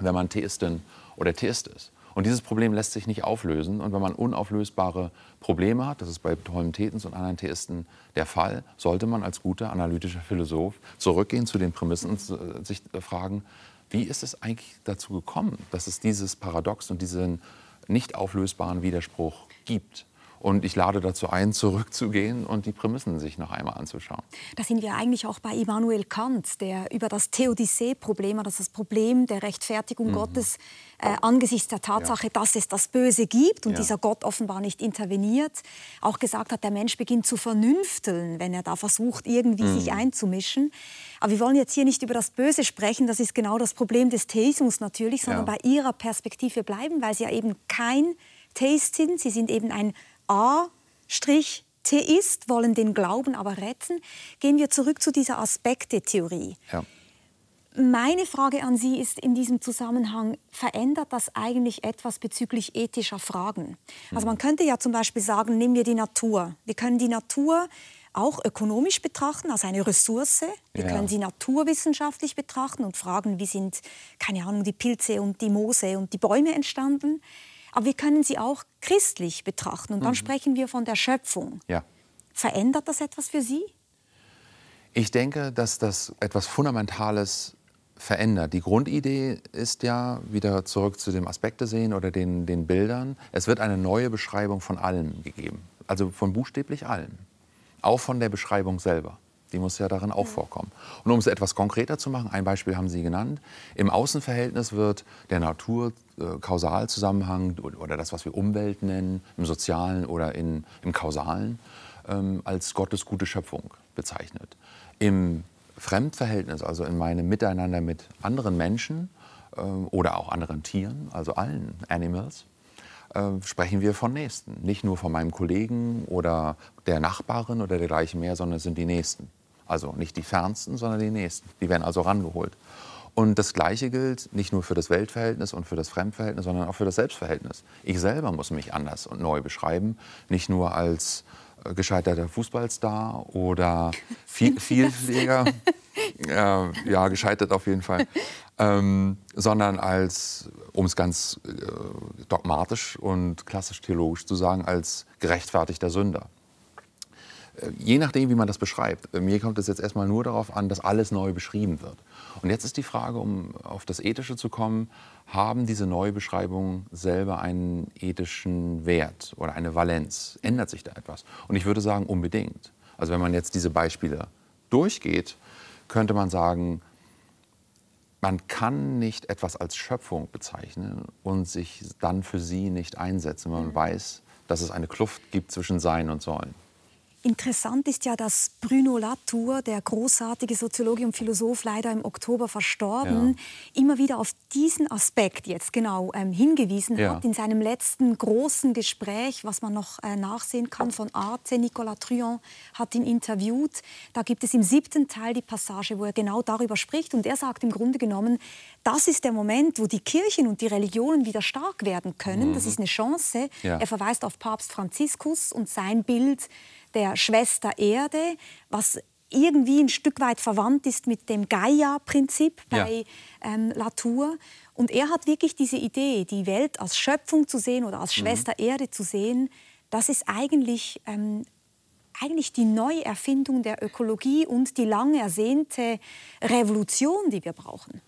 wenn man Theistin oder Theist ist? Und dieses Problem lässt sich nicht auflösen. Und wenn man unauflösbare Probleme hat, das ist bei Ptolemätens und anderen Theisten der Fall, sollte man als guter analytischer Philosoph zurückgehen zu den Prämissen und äh, sich fragen, wie ist es eigentlich dazu gekommen, dass es dieses Paradox und diesen nicht auflösbaren Widerspruch gibt? Und ich lade dazu ein, zurückzugehen und die Prämissen sich noch einmal anzuschauen. Da sind wir eigentlich auch bei Immanuel Kant, der über das Theodizee-Problem, also das Problem der Rechtfertigung mhm. Gottes äh, angesichts der Tatsache, ja. dass es das Böse gibt und ja. dieser Gott offenbar nicht interveniert, auch gesagt hat, der Mensch beginnt zu vernünfteln, wenn er da versucht, irgendwie mhm. sich einzumischen. Aber wir wollen jetzt hier nicht über das Böse sprechen, das ist genau das Problem des Theismus natürlich, sondern ja. bei Ihrer Perspektive bleiben, weil Sie ja eben kein Theist sind, Sie sind eben ein A-Theist, wollen den Glauben aber retten. Gehen wir zurück zu dieser Aspekte-Theorie. Ja. Meine Frage an Sie ist in diesem Zusammenhang, verändert das eigentlich etwas bezüglich ethischer Fragen? Also man könnte ja zum Beispiel sagen, nehmen wir die Natur. Wir können die Natur auch ökonomisch betrachten, als eine Ressource. Wir ja. können sie naturwissenschaftlich betrachten und fragen, wie sind, keine Ahnung, die Pilze und die Moose und die Bäume entstanden. Aber wir können sie auch christlich betrachten. Und dann mhm. sprechen wir von der Schöpfung. Ja. Verändert das etwas für Sie? Ich denke, dass das etwas Fundamentales verändert. Die Grundidee ist ja, wieder zurück zu dem Aspekte sehen oder den, den Bildern, es wird eine neue Beschreibung von allem gegeben. Also von buchstäblich allem. Auch von der Beschreibung selber. Die muss ja darin auch vorkommen. Und um es etwas konkreter zu machen, ein Beispiel haben Sie genannt. Im Außenverhältnis wird der Natur-Kausalzusammenhang äh, oder das, was wir Umwelt nennen, im Sozialen oder in, im Kausalen, ähm, als Gottes gute Schöpfung bezeichnet. Im Fremdverhältnis, also in meinem Miteinander mit anderen Menschen äh, oder auch anderen Tieren, also allen Animals, äh, sprechen wir von Nächsten. Nicht nur von meinem Kollegen oder der Nachbarin oder dergleichen mehr, sondern es sind die Nächsten. Also nicht die Fernsten, sondern die Nächsten. Die werden also rangeholt. Und das Gleiche gilt nicht nur für das Weltverhältnis und für das Fremdverhältnis, sondern auch für das Selbstverhältnis. Ich selber muss mich anders und neu beschreiben, nicht nur als äh, gescheiterter Fußballstar oder viel, Vielpfleger, äh, ja, gescheitert auf jeden Fall, ähm, sondern als, um es ganz äh, dogmatisch und klassisch theologisch zu sagen, als gerechtfertigter Sünder. Äh, je nachdem, wie man das beschreibt. Mir kommt es jetzt erstmal nur darauf an, dass alles neu beschrieben wird. Und jetzt ist die Frage, um auf das Ethische zu kommen, haben diese Neubeschreibungen selber einen ethischen Wert oder eine Valenz? Ändert sich da etwas? Und ich würde sagen, unbedingt. Also wenn man jetzt diese Beispiele durchgeht, könnte man sagen, man kann nicht etwas als Schöpfung bezeichnen und sich dann für sie nicht einsetzen, wenn man mhm. weiß, dass es eine Kluft gibt zwischen Sein und Sollen. Interessant ist ja, dass Bruno Latour, der großartige Soziologe und Philosoph, leider im Oktober verstorben, ja. immer wieder auf diesen Aspekt jetzt genau ähm, hingewiesen ja. hat in seinem letzten großen Gespräch, was man noch äh, nachsehen kann von Arte. Nicolas Truand hat ihn interviewt. Da gibt es im siebten Teil die Passage, wo er genau darüber spricht. Und er sagt im Grunde genommen, das ist der Moment, wo die Kirchen und die Religionen wieder stark werden können. Mhm. Das ist eine Chance. Ja. Er verweist auf Papst Franziskus und sein Bild der Schwester Erde, was irgendwie ein Stück weit verwandt ist mit dem Gaia-Prinzip bei ja. ähm, Latour. Und er hat wirklich diese Idee, die Welt als Schöpfung zu sehen oder als mhm. Schwester mhm. Erde zu sehen, das ist eigentlich, ähm, eigentlich die Neuerfindung der Ökologie und die lang ersehnte Revolution, die wir brauchen.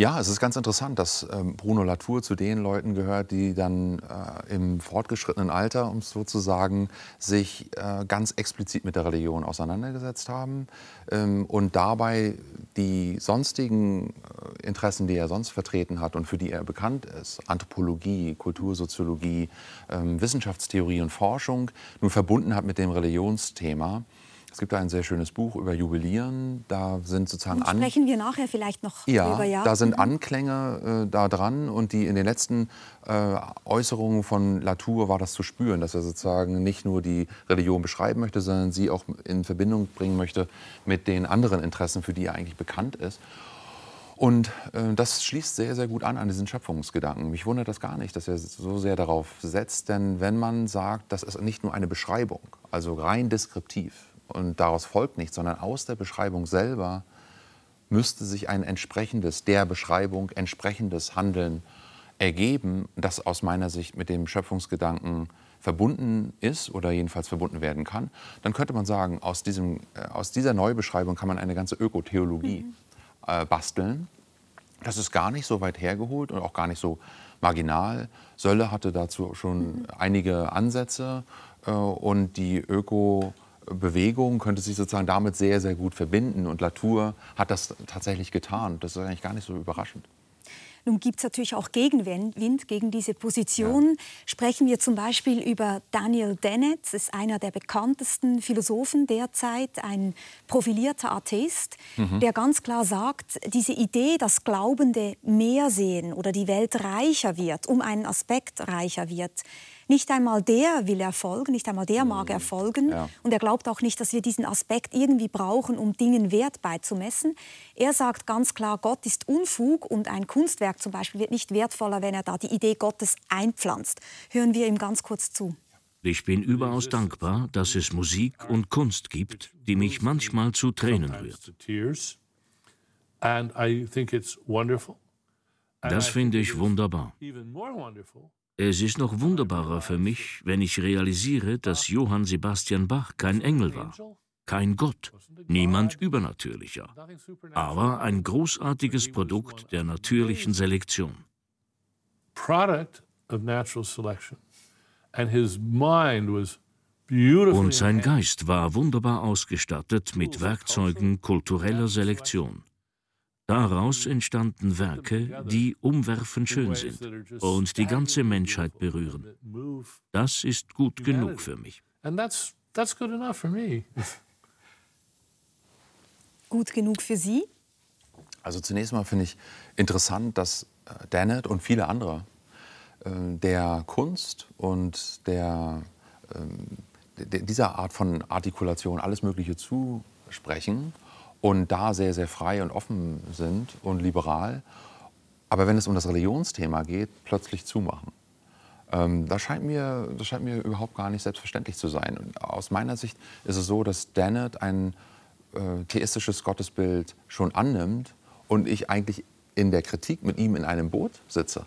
Ja, es ist ganz interessant, dass ähm, Bruno Latour zu den Leuten gehört, die dann äh, im fortgeschrittenen Alter, um es so zu sagen, sich äh, ganz explizit mit der Religion auseinandergesetzt haben ähm, und dabei die sonstigen äh, Interessen, die er sonst vertreten hat und für die er bekannt ist, Anthropologie, Kultursoziologie, ähm, Wissenschaftstheorie und Forschung, nun verbunden hat mit dem Religionsthema. Es gibt da ein sehr schönes Buch über Jubilieren. Da sind sozusagen und sprechen wir nachher vielleicht noch ja, drüber. Ja, da sind mhm. Anklänge äh, da dran und die in den letzten äh, Äußerungen von Latour war das zu spüren, dass er sozusagen nicht nur die Religion beschreiben möchte, sondern sie auch in Verbindung bringen möchte mit den anderen Interessen, für die er eigentlich bekannt ist. Und äh, das schließt sehr, sehr gut an an diesen Schöpfungsgedanken. Mich wundert das gar nicht, dass er so sehr darauf setzt, denn wenn man sagt, das ist nicht nur eine Beschreibung, also rein deskriptiv, und daraus folgt nichts, sondern aus der Beschreibung selber müsste sich ein entsprechendes, der Beschreibung entsprechendes Handeln ergeben, das aus meiner Sicht mit dem Schöpfungsgedanken verbunden ist oder jedenfalls verbunden werden kann, dann könnte man sagen, aus, diesem, äh, aus dieser Neubeschreibung kann man eine ganze Ökotheologie mhm. äh, basteln. Das ist gar nicht so weit hergeholt und auch gar nicht so marginal. Sölle hatte dazu schon mhm. einige Ansätze äh, und die Öko Bewegung könnte sich sozusagen damit sehr, sehr gut verbinden. Und Latour hat das tatsächlich getan. Das ist eigentlich gar nicht so überraschend. Nun gibt es natürlich auch Gegenwind gegen diese Position. Ja. Sprechen wir zum Beispiel über Daniel Dennett, das ist einer der bekanntesten Philosophen derzeit, ein profilierter Atheist, mhm. der ganz klar sagt, diese Idee, dass Glaubende mehr sehen oder die Welt reicher wird, um einen Aspekt reicher wird, nicht einmal der will erfolgen, nicht einmal der mag mhm. erfolgen. Ja. Und er glaubt auch nicht, dass wir diesen Aspekt irgendwie brauchen, um Dingen Wert beizumessen. Er sagt ganz klar, Gott ist Unfug und ein Kunstwerk zum Beispiel wird nicht wertvoller, wenn er da die Idee Gottes einpflanzt. Hören wir ihm ganz kurz zu. Ich bin überaus dankbar, dass es Musik und Kunst gibt, die mich manchmal zu Tränen rührt. Das finde ich wunderbar. Es ist noch wunderbarer für mich, wenn ich realisiere, dass Johann Sebastian Bach kein Engel war, kein Gott, niemand übernatürlicher, aber ein großartiges Produkt der natürlichen Selektion. Und sein Geist war wunderbar ausgestattet mit Werkzeugen kultureller Selektion. Daraus entstanden Werke, die umwerfend schön sind und die ganze Menschheit berühren. Das ist gut genug für mich. Gut genug für Sie? Also zunächst mal finde ich interessant, dass äh, Dennett und viele andere äh, der Kunst und der, äh, dieser Art von Artikulation alles Mögliche zusprechen und da sehr, sehr frei und offen sind und liberal. Aber wenn es um das Religionsthema geht, plötzlich zumachen. Ähm, das, scheint mir, das scheint mir überhaupt gar nicht selbstverständlich zu sein. Und aus meiner Sicht ist es so, dass Dennett ein äh, theistisches Gottesbild schon annimmt und ich eigentlich in der Kritik mit ihm in einem Boot sitze.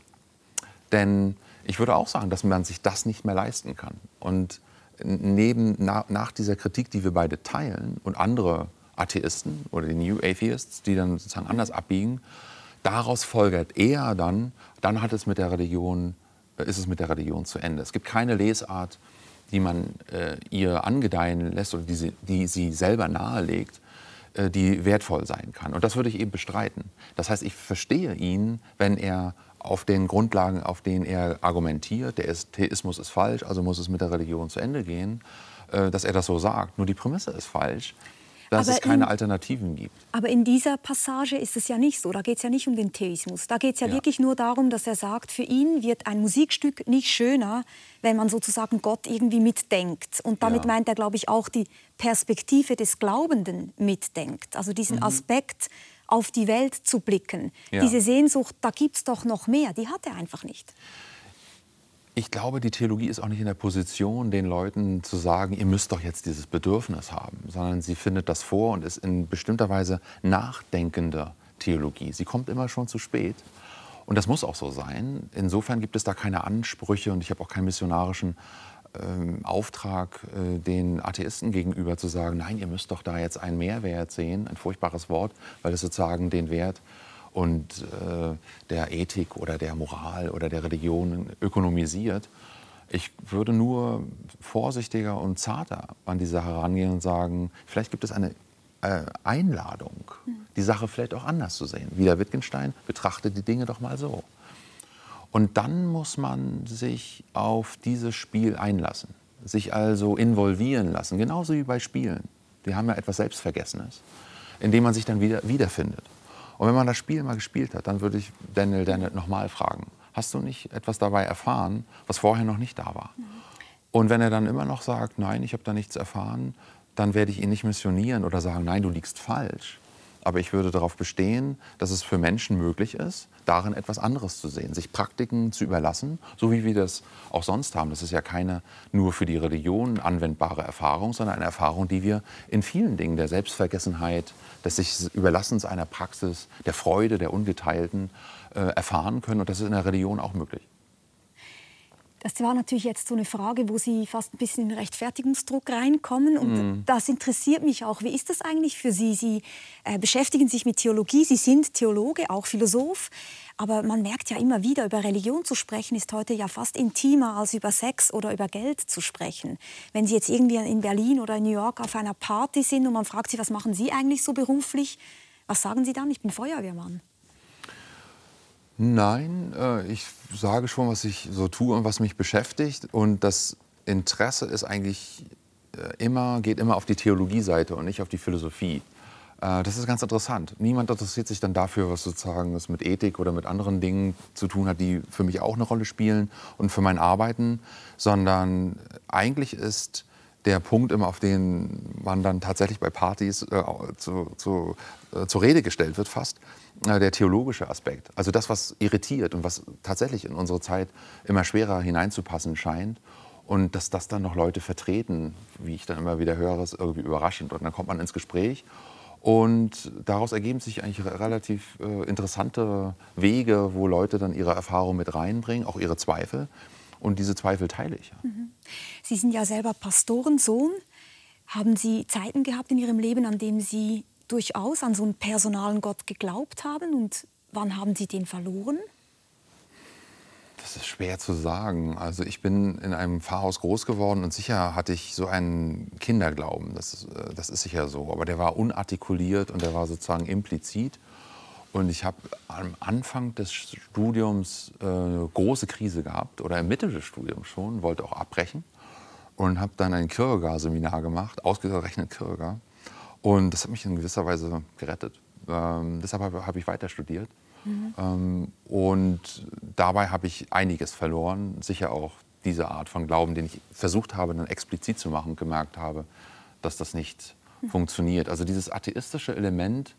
Denn ich würde auch sagen, dass man sich das nicht mehr leisten kann. Und neben, na, nach dieser Kritik, die wir beide teilen und andere Atheisten oder die New Atheists, die dann sozusagen anders abbiegen. Daraus folgert er dann, dann hat es mit der Religion, äh, ist es mit der Religion zu Ende. Es gibt keine Lesart, die man äh, ihr angedeihen lässt oder die sie, die sie selber nahelegt, äh, die wertvoll sein kann. Und das würde ich eben bestreiten. Das heißt, ich verstehe ihn, wenn er auf den Grundlagen, auf denen er argumentiert, der Theismus ist falsch, also muss es mit der Religion zu Ende gehen, äh, dass er das so sagt. Nur die Prämisse ist falsch dass aber es keine in, Alternativen gibt. Aber in dieser Passage ist es ja nicht so. Da geht es ja nicht um den Theismus. Da geht es ja, ja, wirklich nur darum, dass er sagt, für ihn wird ein Musikstück nicht schöner, wenn man sozusagen Gott irgendwie mitdenkt. Und damit ja. meint er, glaube ich, auch die Perspektive des Glaubenden mitdenkt. Also diesen mhm. Aspekt, auf die Welt zu blicken. Ja. Diese Sehnsucht, da gibt es doch noch mehr, die hat er einfach nicht. Ich glaube, die Theologie ist auch nicht in der Position, den Leuten zu sagen, ihr müsst doch jetzt dieses Bedürfnis haben, sondern sie findet das vor und ist in bestimmter Weise nachdenkende Theologie. Sie kommt immer schon zu spät. Und das muss auch so sein. Insofern gibt es da keine Ansprüche und ich habe auch keinen missionarischen äh, Auftrag, äh, den Atheisten gegenüber zu sagen, nein, ihr müsst doch da jetzt einen Mehrwert sehen, ein furchtbares Wort, weil es sozusagen den Wert und äh, der Ethik oder der Moral oder der Religion ökonomisiert. Ich würde nur vorsichtiger und zarter an die Sache rangehen und sagen, vielleicht gibt es eine äh, Einladung, die Sache vielleicht auch anders zu sehen. Wie der Wittgenstein betrachtet die Dinge doch mal so. Und dann muss man sich auf dieses Spiel einlassen, sich also involvieren lassen, genauso wie bei Spielen. Die haben ja etwas Selbstvergessenes, in dem man sich dann wieder wiederfindet. Und wenn man das Spiel mal gespielt hat, dann würde ich Daniel Dennett nochmal fragen, hast du nicht etwas dabei erfahren, was vorher noch nicht da war? Und wenn er dann immer noch sagt, nein, ich habe da nichts erfahren, dann werde ich ihn nicht missionieren oder sagen, nein, du liegst falsch. Aber ich würde darauf bestehen, dass es für Menschen möglich ist, darin etwas anderes zu sehen, sich Praktiken zu überlassen, so wie wir das auch sonst haben. Das ist ja keine nur für die Religion anwendbare Erfahrung, sondern eine Erfahrung, die wir in vielen Dingen der Selbstvergessenheit, des sich Überlassens einer Praxis, der Freude, der Ungeteilten äh, erfahren können. Und das ist in der Religion auch möglich. Das war natürlich jetzt so eine Frage, wo Sie fast ein bisschen in Rechtfertigungsdruck reinkommen. Und mm. das interessiert mich auch. Wie ist das eigentlich für Sie? Sie äh, beschäftigen sich mit Theologie, Sie sind Theologe, auch Philosoph. Aber man merkt ja immer wieder, über Religion zu sprechen, ist heute ja fast intimer, als über Sex oder über Geld zu sprechen. Wenn Sie jetzt irgendwie in Berlin oder in New York auf einer Party sind und man fragt Sie, was machen Sie eigentlich so beruflich? Was sagen Sie dann? Ich bin Feuerwehrmann. Nein, äh, ich sage schon, was ich so tue und was mich beschäftigt. Und das Interesse ist eigentlich äh, immer, geht immer auf die Theologieseite und nicht auf die Philosophie. Äh, das ist ganz interessant. Niemand interessiert sich dann dafür, was sozusagen es mit Ethik oder mit anderen Dingen zu tun hat, die für mich auch eine Rolle spielen und für mein Arbeiten, sondern eigentlich ist der Punkt immer, auf den man dann tatsächlich bei Partys äh, zu, zu, äh, zur Rede gestellt wird, fast, der theologische Aspekt. Also das, was irritiert und was tatsächlich in unsere Zeit immer schwerer hineinzupassen scheint. Und dass das dann noch Leute vertreten, wie ich dann immer wieder höre, ist irgendwie überraschend. Und dann kommt man ins Gespräch und daraus ergeben sich eigentlich relativ äh, interessante Wege, wo Leute dann ihre Erfahrungen mit reinbringen, auch ihre Zweifel. Und diese Zweifel teile ich. Mhm. Sie sind ja selber Pastorensohn. Haben Sie Zeiten gehabt in Ihrem Leben, an denen Sie durchaus an so einen personalen Gott geglaubt haben? Und wann haben Sie den verloren? Das ist schwer zu sagen. Also ich bin in einem Pfarrhaus groß geworden und sicher hatte ich so einen Kinderglauben. Das, äh, das ist sicher so. Aber der war unartikuliert und der war sozusagen implizit. Und ich habe am Anfang des Studiums äh, große Krise gehabt oder im Mitte des Studiums schon, wollte auch abbrechen und habe dann ein Kierkegaard-Seminar gemacht, ausgerechnet Kierkegaard. Und das hat mich in gewisser Weise gerettet. Ähm, deshalb habe hab ich weiter studiert. Mhm. Ähm, und dabei habe ich einiges verloren, sicher auch diese Art von Glauben, den ich versucht habe, dann explizit zu machen, gemerkt habe, dass das nicht mhm. funktioniert. Also dieses atheistische Element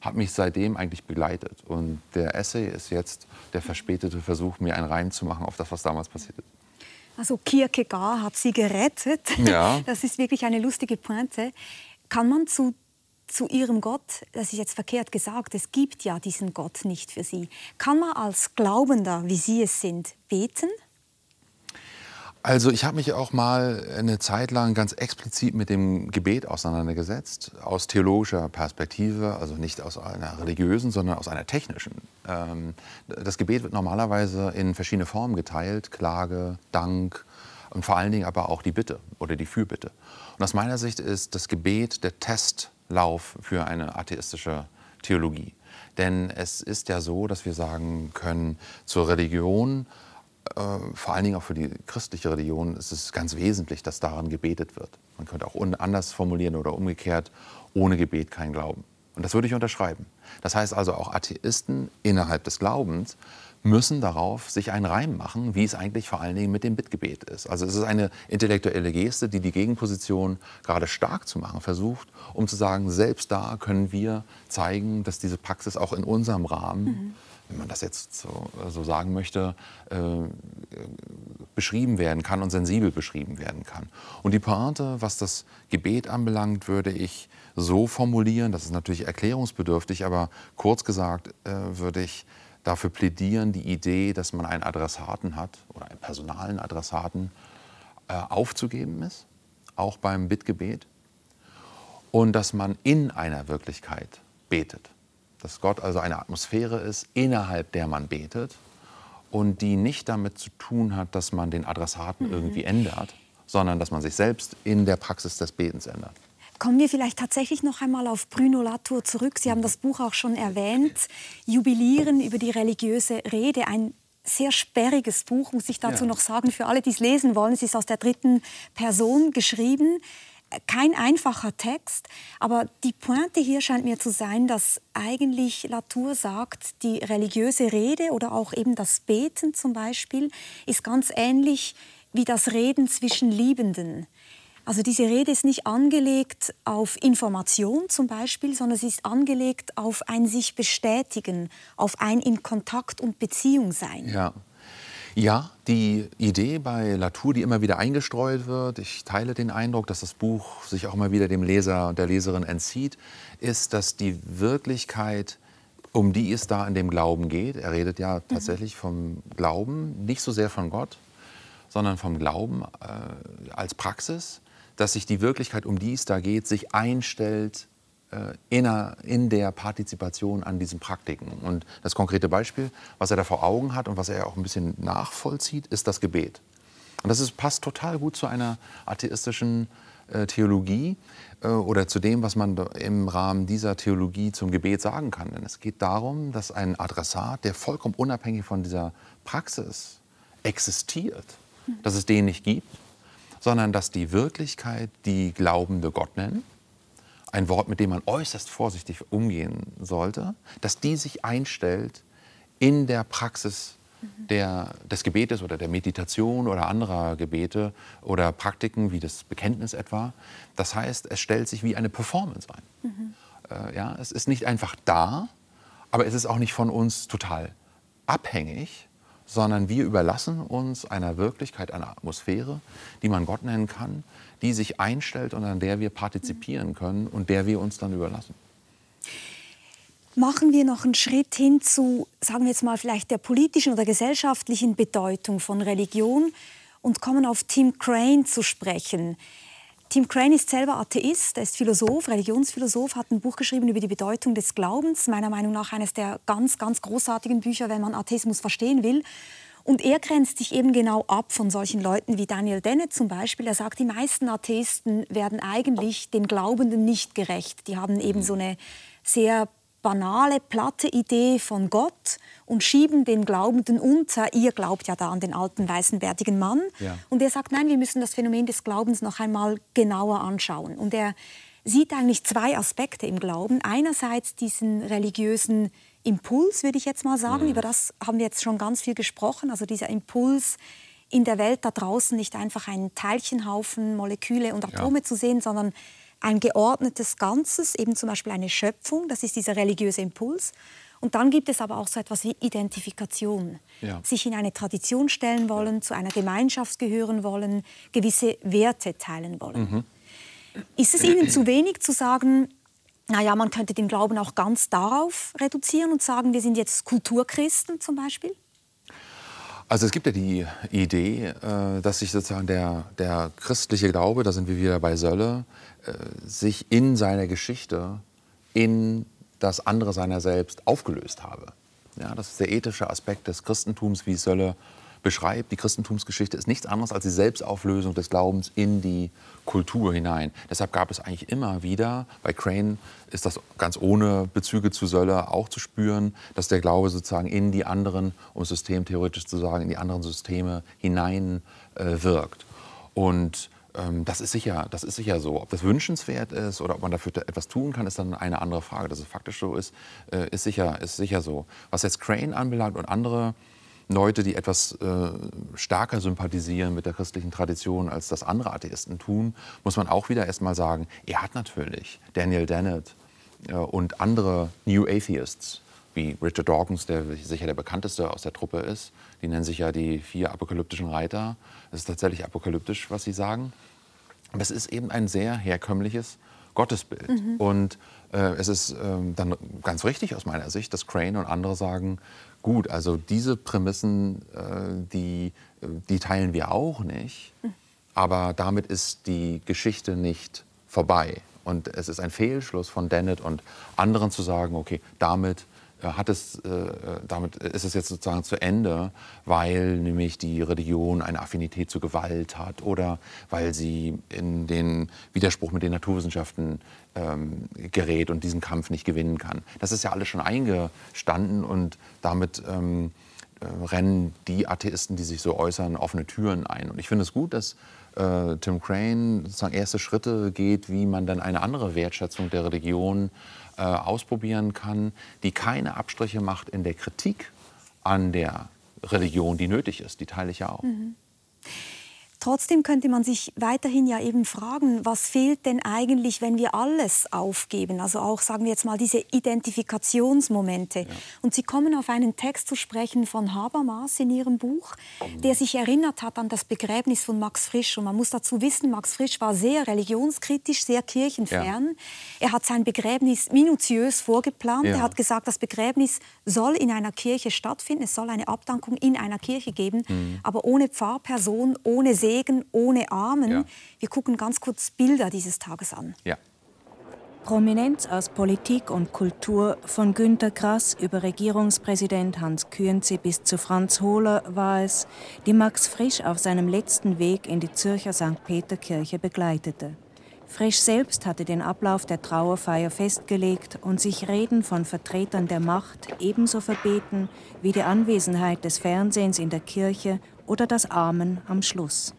hat mich seitdem eigentlich begleitet. Und der Essay ist jetzt der verspätete Versuch, mir einen Reim zu machen auf das, was damals passiert ist. Also Kierkegaard hat sie gerettet. Ja. Das ist wirklich eine lustige Pointe. Kann man zu, zu ihrem Gott, das ist jetzt verkehrt gesagt, es gibt ja diesen Gott nicht für sie, kann man als Glaubender, wie Sie es sind, beten? Also ich habe mich auch mal eine Zeit lang ganz explizit mit dem Gebet auseinandergesetzt, aus theologischer Perspektive, also nicht aus einer religiösen, sondern aus einer technischen. Ähm, das Gebet wird normalerweise in verschiedene Formen geteilt, Klage, Dank und vor allen Dingen aber auch die Bitte oder die Fürbitte. Und aus meiner Sicht ist das Gebet der Testlauf für eine atheistische Theologie. Denn es ist ja so, dass wir sagen können, zur Religion äh, vor allen Dingen auch für die christliche Religion ist es ganz wesentlich, dass daran gebetet wird. Man könnte auch anders formulieren oder umgekehrt, ohne Gebet kein Glauben. Und das würde ich unterschreiben. Das heißt also, auch Atheisten innerhalb des Glaubens müssen darauf sich einen Reim machen, wie es eigentlich vor allen Dingen mit dem Bittgebet ist. Also es ist eine intellektuelle Geste, die die Gegenposition gerade stark zu machen versucht, um zu sagen, selbst da können wir zeigen, dass diese Praxis auch in unserem Rahmen mhm wenn man das jetzt so, so sagen möchte, äh, beschrieben werden kann und sensibel beschrieben werden kann. Und die Pointe, was das Gebet anbelangt, würde ich so formulieren, das ist natürlich erklärungsbedürftig, aber kurz gesagt äh, würde ich dafür plädieren, die Idee, dass man einen Adressaten hat oder einen personalen Adressaten äh, aufzugeben ist, auch beim Bittgebet, und dass man in einer Wirklichkeit betet. Dass Gott also eine Atmosphäre ist, innerhalb der man betet und die nicht damit zu tun hat, dass man den Adressaten mhm. irgendwie ändert, sondern dass man sich selbst in der Praxis des Betens ändert. Kommen wir vielleicht tatsächlich noch einmal auf Bruno Latour zurück. Sie haben das Buch auch schon erwähnt. Jubilieren über die religiöse Rede. Ein sehr sperriges Buch, muss ich dazu ja. noch sagen, für alle, die es lesen wollen. Es ist aus der dritten Person geschrieben kein einfacher Text, aber die Pointe hier scheint mir zu sein, dass eigentlich Latour sagt, die religiöse Rede oder auch eben das Beten zum Beispiel ist ganz ähnlich wie das Reden zwischen Liebenden. Also diese Rede ist nicht angelegt auf Information zum Beispiel, sondern sie ist angelegt auf ein sich bestätigen, auf ein in Kontakt und Beziehung sein. Ja, ja, die Idee bei Latour, die immer wieder eingestreut wird, ich teile den Eindruck, dass das Buch sich auch immer wieder dem Leser und der Leserin entzieht, ist, dass die Wirklichkeit, um die es da in dem Glauben geht, er redet ja tatsächlich vom Glauben, nicht so sehr von Gott, sondern vom Glauben äh, als Praxis, dass sich die Wirklichkeit, um die es da geht, sich einstellt äh, in, in der Partizipation an diesen Praktiken. Und das konkrete Beispiel, was er da vor Augen hat und was er auch ein bisschen nachvollzieht, ist das Gebet. Und das ist, passt total gut zu einer atheistischen äh, Theologie äh, oder zu dem, was man im Rahmen dieser Theologie zum Gebet sagen kann. Denn es geht darum, dass ein Adressat, der vollkommen unabhängig von dieser Praxis existiert, dass es den nicht gibt, sondern dass die Wirklichkeit, die Glaubende Gott nennen, ein Wort, mit dem man äußerst vorsichtig umgehen sollte, dass die sich einstellt in der Praxis der, des Gebetes oder der Meditation oder anderer Gebete oder Praktiken wie das Bekenntnis etwa. Das heißt, es stellt sich wie eine Performance ein. Mhm. Äh, ja, es ist nicht einfach da, aber es ist auch nicht von uns total abhängig, sondern wir überlassen uns einer Wirklichkeit, einer Atmosphäre, die man Gott nennen kann, die sich einstellt und an der wir partizipieren können und der wir uns dann überlassen. Machen wir noch einen Schritt hin zu, sagen wir jetzt mal, vielleicht der politischen oder gesellschaftlichen Bedeutung von Religion und kommen auf Tim Crane zu sprechen. Tim Crane ist selber Atheist, er ist Philosoph, Religionsphilosoph, hat ein Buch geschrieben über die Bedeutung des Glaubens, meiner Meinung nach eines der ganz, ganz großartigen Bücher, wenn man Atheismus verstehen will. Und er grenzt sich eben genau ab von solchen Leuten wie Daniel Dennett zum Beispiel. Er sagt, die meisten Atheisten werden eigentlich den Glaubenden nicht gerecht. Die haben eben so eine sehr banale, platte Idee von Gott und schieben den Glaubenden unter. Ihr glaubt ja da an den alten, weißen, bärtigen Mann. Ja. Und er sagt, nein, wir müssen das Phänomen des Glaubens noch einmal genauer anschauen. Und er sieht eigentlich zwei Aspekte im Glauben. Einerseits diesen religiösen Impuls, würde ich jetzt mal sagen. Mhm. Über das haben wir jetzt schon ganz viel gesprochen. Also dieser Impuls in der Welt da draußen nicht einfach einen Teilchenhaufen, Moleküle und Atome ja. zu sehen, sondern ein geordnetes Ganzes, eben zum Beispiel eine Schöpfung, das ist dieser religiöse Impuls. Und dann gibt es aber auch so etwas wie Identifikation. Ja. Sich in eine Tradition stellen wollen, zu einer Gemeinschaft gehören wollen, gewisse Werte teilen wollen. Mhm. Ist es Ihnen zu wenig zu sagen, naja, man könnte den Glauben auch ganz darauf reduzieren und sagen, wir sind jetzt Kulturchristen zum Beispiel? Also es gibt ja die Idee, äh, dass sich sozusagen der, der christliche Glaube, da sind wir wieder bei Sölle, äh, sich in seiner Geschichte in das andere seiner selbst aufgelöst habe. Ja, das ist der ethische Aspekt des Christentums, wie Sölle beschreibt. Die Christentumsgeschichte ist nichts anderes als die Selbstauflösung des Glaubens in die Kultur hinein. Deshalb gab es eigentlich immer wieder, bei Crane ist das ganz ohne Bezüge zu Sölle auch zu spüren, dass der Glaube sozusagen in die anderen, um systemtheoretisch zu sagen, in die anderen Systeme hinein äh, wirkt. Und ähm, das ist, sicher, das ist sicher so. Ob das wünschenswert ist oder ob man dafür etwas tun kann, ist dann eine andere Frage. Dass es faktisch so ist, äh, ist, sicher, ist sicher so. Was jetzt Crane anbelangt und andere Leute, die etwas äh, stärker sympathisieren mit der christlichen Tradition, als das andere Atheisten tun, muss man auch wieder erst mal sagen, er hat natürlich Daniel Dennett äh, und andere New Atheists, wie Richard Dawkins, der sicher der bekannteste aus der Truppe ist. Die nennen sich ja die vier apokalyptischen Reiter. Es ist tatsächlich apokalyptisch, was sie sagen. Aber es ist eben ein sehr herkömmliches Gottesbild. Mhm. Und äh, es ist äh, dann ganz richtig aus meiner Sicht, dass Crane und andere sagen, gut, also diese Prämissen, äh, die, die teilen wir auch nicht, aber damit ist die Geschichte nicht vorbei. Und es ist ein Fehlschluss von Dennett und anderen zu sagen, okay, damit äh, hat es, äh, damit ist es jetzt sozusagen zu Ende, weil nämlich die Religion eine Affinität zur Gewalt hat oder weil sie in den Widerspruch mit den Naturwissenschaften ähm, gerät und diesen Kampf nicht gewinnen kann. Das ist ja alles schon eingestanden und damit ähm, äh, rennen die Atheisten, die sich so äußern, offene Türen ein. Und ich finde es gut, dass äh, Tim Crane sozusagen erste Schritte geht, wie man dann eine andere Wertschätzung der Religion äh, ausprobieren kann, die keine Abstriche macht in der Kritik an der Religion, die nötig ist. Die teile ich ja auch. Mhm. Trotzdem könnte man sich weiterhin ja eben fragen, was fehlt denn eigentlich, wenn wir alles aufgeben? Also auch, sagen wir jetzt mal, diese Identifikationsmomente. Ja. Und Sie kommen auf einen Text zu sprechen von Habermas in Ihrem Buch, der sich erinnert hat an das Begräbnis von Max Frisch. Und man muss dazu wissen, Max Frisch war sehr religionskritisch, sehr kirchenfern. Ja. Er hat sein Begräbnis minutiös vorgeplant. Ja. Er hat gesagt, das Begräbnis soll in einer Kirche stattfinden. Es soll eine Abdankung in einer Kirche geben, mhm. aber ohne Pfarrperson, ohne Segen Segen ohne Armen. Ja. Wir gucken ganz kurz Bilder dieses Tages an. Ja. Prominenz aus Politik und Kultur von Günter Grass über Regierungspräsident Hans Kürnzi bis zu Franz Hohler war es, die Max Frisch auf seinem letzten Weg in die Zürcher St. Peter-Kirche begleitete. Frisch selbst hatte den Ablauf der Trauerfeier festgelegt und sich Reden von Vertretern der Macht ebenso verbeten wie die Anwesenheit des Fernsehens in der Kirche oder das Amen am Schluss.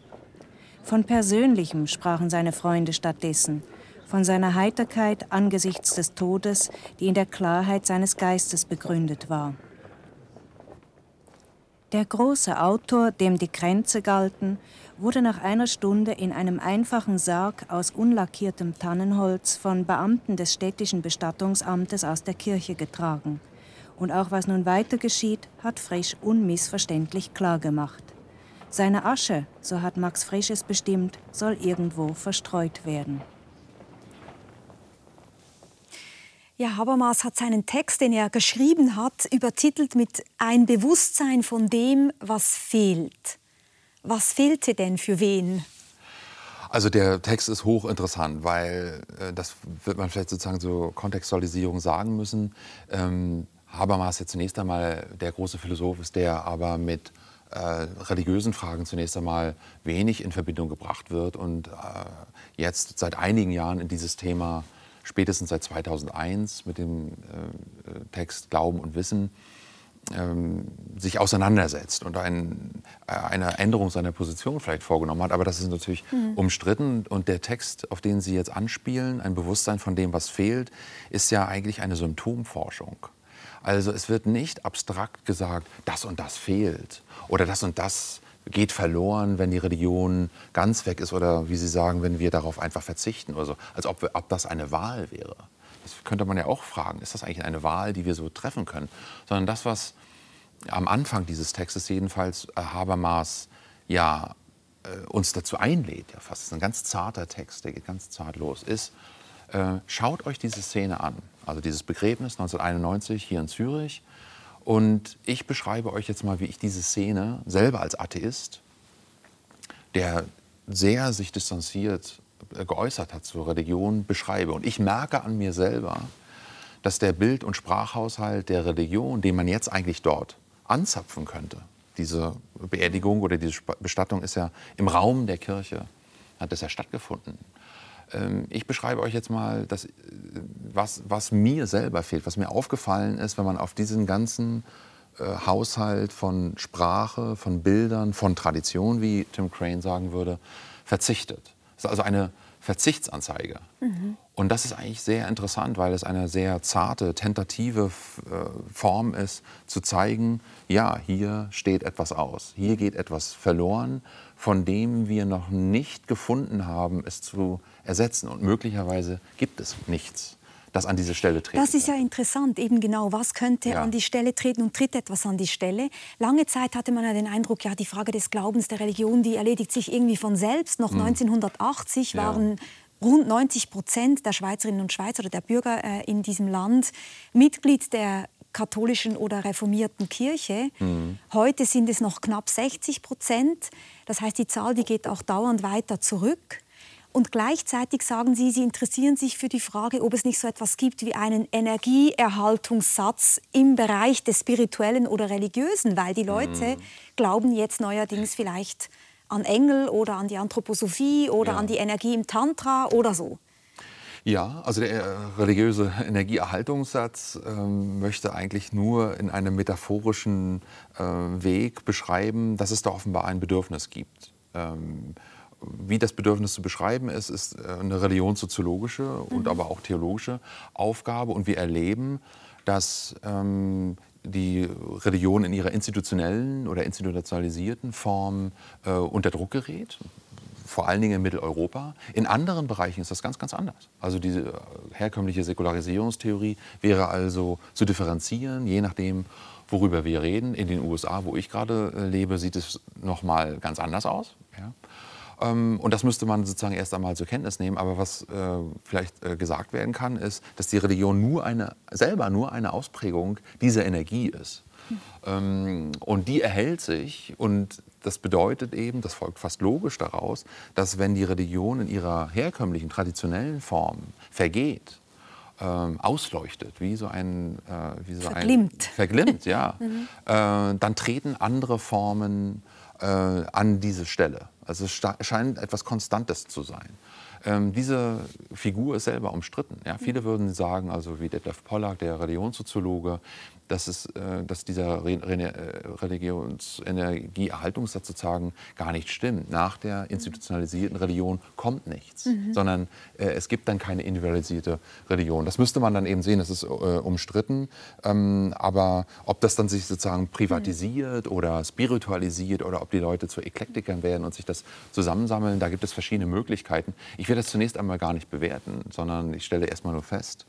Von Persönlichem sprachen seine Freunde stattdessen, von seiner Heiterkeit angesichts des Todes, die in der Klarheit seines Geistes begründet war. Der große Autor, dem die Kränze galten, wurde nach einer Stunde in einem einfachen Sarg aus unlackiertem Tannenholz von Beamten des städtischen Bestattungsamtes aus der Kirche getragen. Und auch was nun weiter geschieht, hat Frisch unmissverständlich klargemacht. Seine Asche, so hat Max Frisch es bestimmt, soll irgendwo verstreut werden. Ja, Habermas hat seinen Text, den er geschrieben hat, übertitelt mit Ein Bewusstsein von dem, was fehlt. Was fehlte denn für wen? Also der Text ist hochinteressant, weil äh, das wird man vielleicht sozusagen so Kontextualisierung sagen müssen. Ähm, Habermas jetzt zunächst einmal der große Philosoph ist, der aber mit äh, religiösen Fragen zunächst einmal wenig in Verbindung gebracht wird und äh, jetzt seit einigen Jahren in dieses Thema, spätestens seit 2001 mit dem äh, Text Glauben und Wissen, ähm, sich auseinandersetzt und ein, äh, eine Änderung seiner Position vielleicht vorgenommen hat. Aber das ist natürlich mhm. umstritten. Und der Text, auf den Sie jetzt anspielen, ein Bewusstsein von dem, was fehlt, ist ja eigentlich eine Symptomforschung. Also es wird nicht abstrakt gesagt, das und das fehlt oder das und das geht verloren, wenn die Religion ganz weg ist oder wie Sie sagen, wenn wir darauf einfach verzichten oder so, als ob, ob das eine Wahl wäre. Das könnte man ja auch fragen, ist das eigentlich eine Wahl, die wir so treffen können? Sondern das, was am Anfang dieses Textes jedenfalls äh, Habermas ja äh, uns dazu einlädt, ja fast, ist ein ganz zarter Text, der geht ganz zart los, ist, äh, schaut euch diese Szene an also dieses Begräbnis 1991 hier in Zürich. Und ich beschreibe euch jetzt mal, wie ich diese Szene selber als Atheist, der sehr sich distanziert äh, geäußert hat zur Religion, beschreibe. Und ich merke an mir selber, dass der Bild- und Sprachhaushalt der Religion, den man jetzt eigentlich dort anzapfen könnte, diese Beerdigung oder diese Bestattung ist ja im Raum der Kirche, hat das ja stattgefunden. Ähm, ich beschreibe euch jetzt mal, das, äh, was, was mir selber fehlt, was mir aufgefallen ist, wenn man auf diesen ganzen äh, Haushalt von Sprache, von Bildern, von Tradition, wie Tim Crane sagen würde, verzichtet. Das ist also eine Verzichtsanzeige. Mhm. Und das ist eigentlich sehr interessant, weil es eine sehr zarte, tentative äh, Form ist, zu zeigen, ja, hier steht etwas aus, hier geht etwas verloren, von dem wir noch nicht gefunden haben, es zu ersetzen. Und möglicherweise gibt es nichts. das an diese Stelle treten Das ist ja interessant, eben genau, was könnte ja. an die Stelle treten und tritt etwas an die Stelle. Lange Zeit hatte man ja den Eindruck, ja, die Frage des Glaubens, der Religion, die erledigt sich irgendwie von selbst. Noch mhm. 1980 waren ja. rund 90 Prozent der Schweizerinnen und Schweizer oder der Bürger äh, in diesem Land Mitglied der katholischen oder reformierten Kirche. Mhm. Heute sind es noch knapp 60 Prozent. Das heißt, die Zahl die geht auch dauernd weiter zurück. Und gleichzeitig sagen Sie, Sie interessieren sich für die Frage, ob es nicht so etwas gibt wie einen Energieerhaltungssatz im Bereich des Spirituellen oder Religiösen, weil die Leute mhm. glauben jetzt neuerdings vielleicht an Engel oder an die Anthroposophie oder ja. an die Energie im Tantra oder so. Ja, also der äh, religiöse Energieerhaltungssatz ähm, möchte eigentlich nur in einem metaphorischen äh, Weg beschreiben, dass es da offenbar ein Bedürfnis gibt. Ähm, wie das Bedürfnis zu beschreiben ist, ist äh, eine religionssoziologische mhm. und aber auch theologische Aufgabe. Und wir erleben, dass ähm, die Religion in ihrer institutionellen oder institutionalisierten Form äh, unter Druck gerät vor allen Dingen in Mitteleuropa. In anderen Bereichen ist das ganz, ganz anders. Also diese äh, herkömmliche Säkularisierungstheorie wäre also zu differenzieren, je nachdem, worüber wir reden. In den USA, wo ich gerade äh, lebe, sieht es noch mal ganz anders aus. Ja. Ähm, und das müsste man sozusagen erst einmal zur Kenntnis nehmen. Aber was äh, vielleicht äh, gesagt werden kann, ist, dass die Religion nur eine, selber nur eine Ausprägung dieser Energie ist. Ähm, und die erhält sich und das bedeutet eben, das folgt fast logisch daraus, dass wenn die Religion in ihrer herkömmlichen, traditionellen Form vergeht, ähm, ausleuchtet, wie so ein, äh, wie so verglimmt. ein verglimmt, ja, mhm. äh, dann treten andere Formen äh, an diese Stelle. Also es scheint etwas Konstantes zu sein. Ähm, diese Figur ist selber umstritten. Ja? Viele würden sagen, also wie Detlef Pollack, der Religionssoziologe, dass, es, äh, dass dieser Re Re äh, Religionsenergieerhaltungssatz sozusagen gar nicht stimmt. Nach der institutionalisierten Religion kommt nichts, mhm. sondern äh, es gibt dann keine individualisierte Religion. Das müsste man dann eben sehen, das ist äh, umstritten. Ähm, aber ob das dann sich sozusagen privatisiert mhm. oder spiritualisiert oder ob die Leute zu Eklektikern werden und sich das zusammensammeln, da gibt es verschiedene Möglichkeiten. Ich werde das zunächst einmal gar nicht bewerten, sondern ich stelle erst mal nur fest,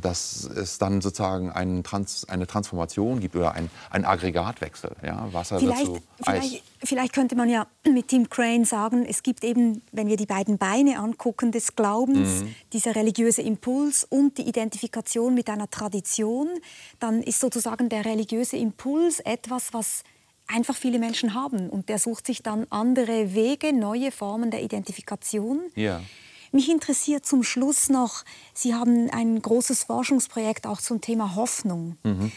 dass es dann sozusagen einen Trans eine Transformation gibt oder ein, ein Aggregatwechsel. Ja? Wasser vielleicht, wird zu vielleicht, Eis. Vielleicht könnte man ja mit Tim Crane sagen, es gibt eben, wenn wir die beiden Beine angucken des Glaubens, mhm. dieser religiöse Impuls und die Identifikation mit einer Tradition, dann ist sozusagen der religiöse Impuls etwas, was einfach viele Menschen haben. Und der sucht sich dann andere Wege, neue Formen der Identifikation. Ja. Mich interessiert zum Schluss noch, Sie haben ein großes Forschungsprojekt auch zum Thema Hoffnung. Mhm.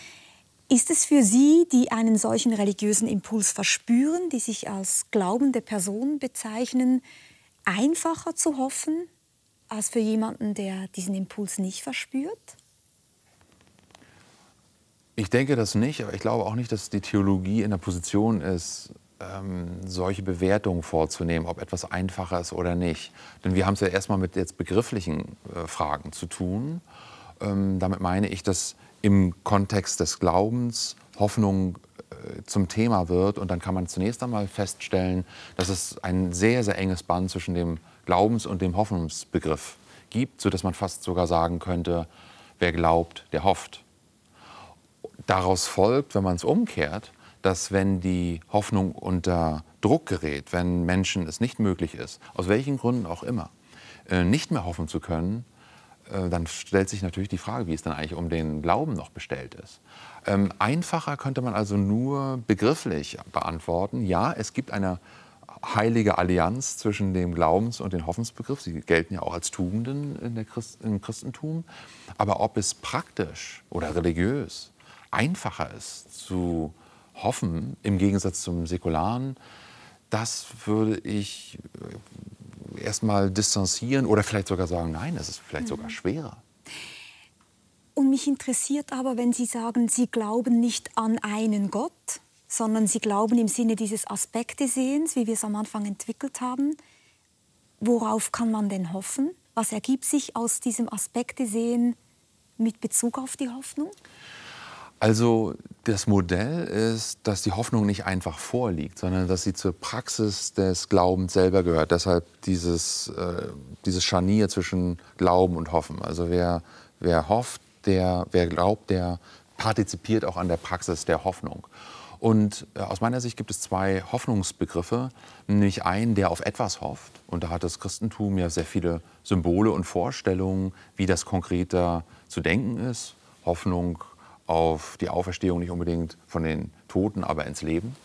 Ist es für Sie, die einen solchen religiösen Impuls verspüren, die sich als glaubende Person bezeichnen, einfacher zu hoffen als für jemanden, der diesen Impuls nicht verspürt? Ich denke das nicht, aber ich glaube auch nicht, dass die Theologie in der Position ist, ähm, solche Bewertungen vorzunehmen, ob etwas einfacher ist oder nicht. Denn wir haben es ja erstmal mit jetzt begrifflichen äh, Fragen zu tun. Ähm, damit meine ich, dass im Kontext des Glaubens Hoffnung äh, zum Thema wird. Und dann kann man zunächst einmal feststellen, dass es ein sehr, sehr enges Band zwischen dem Glaubens- und dem Hoffnungsbegriff gibt, sodass man fast sogar sagen könnte, wer glaubt, der hofft. Daraus folgt, wenn man es umkehrt, dass wenn die Hoffnung unter Druck gerät, wenn Menschen es nicht möglich ist, aus welchen Gründen auch immer, äh, nicht mehr hoffen zu können, äh, dann stellt sich natürlich die Frage, wie es dann eigentlich um den Glauben noch bestellt ist. Ähm, einfacher könnte man also nur begrifflich beantworten, ja, es gibt eine heilige Allianz zwischen dem Glaubens- und dem Hoffensbegriff. Sie gelten ja auch als Tugenden Christ im Christentum. Aber ob es praktisch oder religiös einfacher ist zu hoffen, im Gegensatz zum Säkularen, das würde ich äh, erstmal distanzieren oder vielleicht sogar sagen, nein, es ist vielleicht mhm. sogar schwerer. Und mich interessiert aber, wenn Sie sagen, Sie glauben nicht an einen Gott, sondern Sie glauben im Sinne dieses Aspekte-Sehens, wie wir es am Anfang entwickelt haben. Worauf kann man denn hoffen? Was ergibt sich aus diesem Aspekte-Sehen mit Bezug auf die Hoffnung? Also Das Modell ist, dass die Hoffnung nicht einfach vorliegt, sondern dass sie zur Praxis des Glaubens selber gehört. Deshalb dieses, äh, dieses Scharnier zwischen Glauben und Hoffen. Also wer, wer hofft, der, wer glaubt, der partizipiert auch an der Praxis der Hoffnung. Und äh, aus meiner Sicht gibt es zwei Hoffnungsbegriffe, nämlich einen, der auf etwas hofft. Und da hat das Christentum ja sehr viele Symbole und Vorstellungen, wie das konkreter zu denken ist. Hoffnung auf die Auferstehung nicht unbedingt von den Toten, aber ins Leben.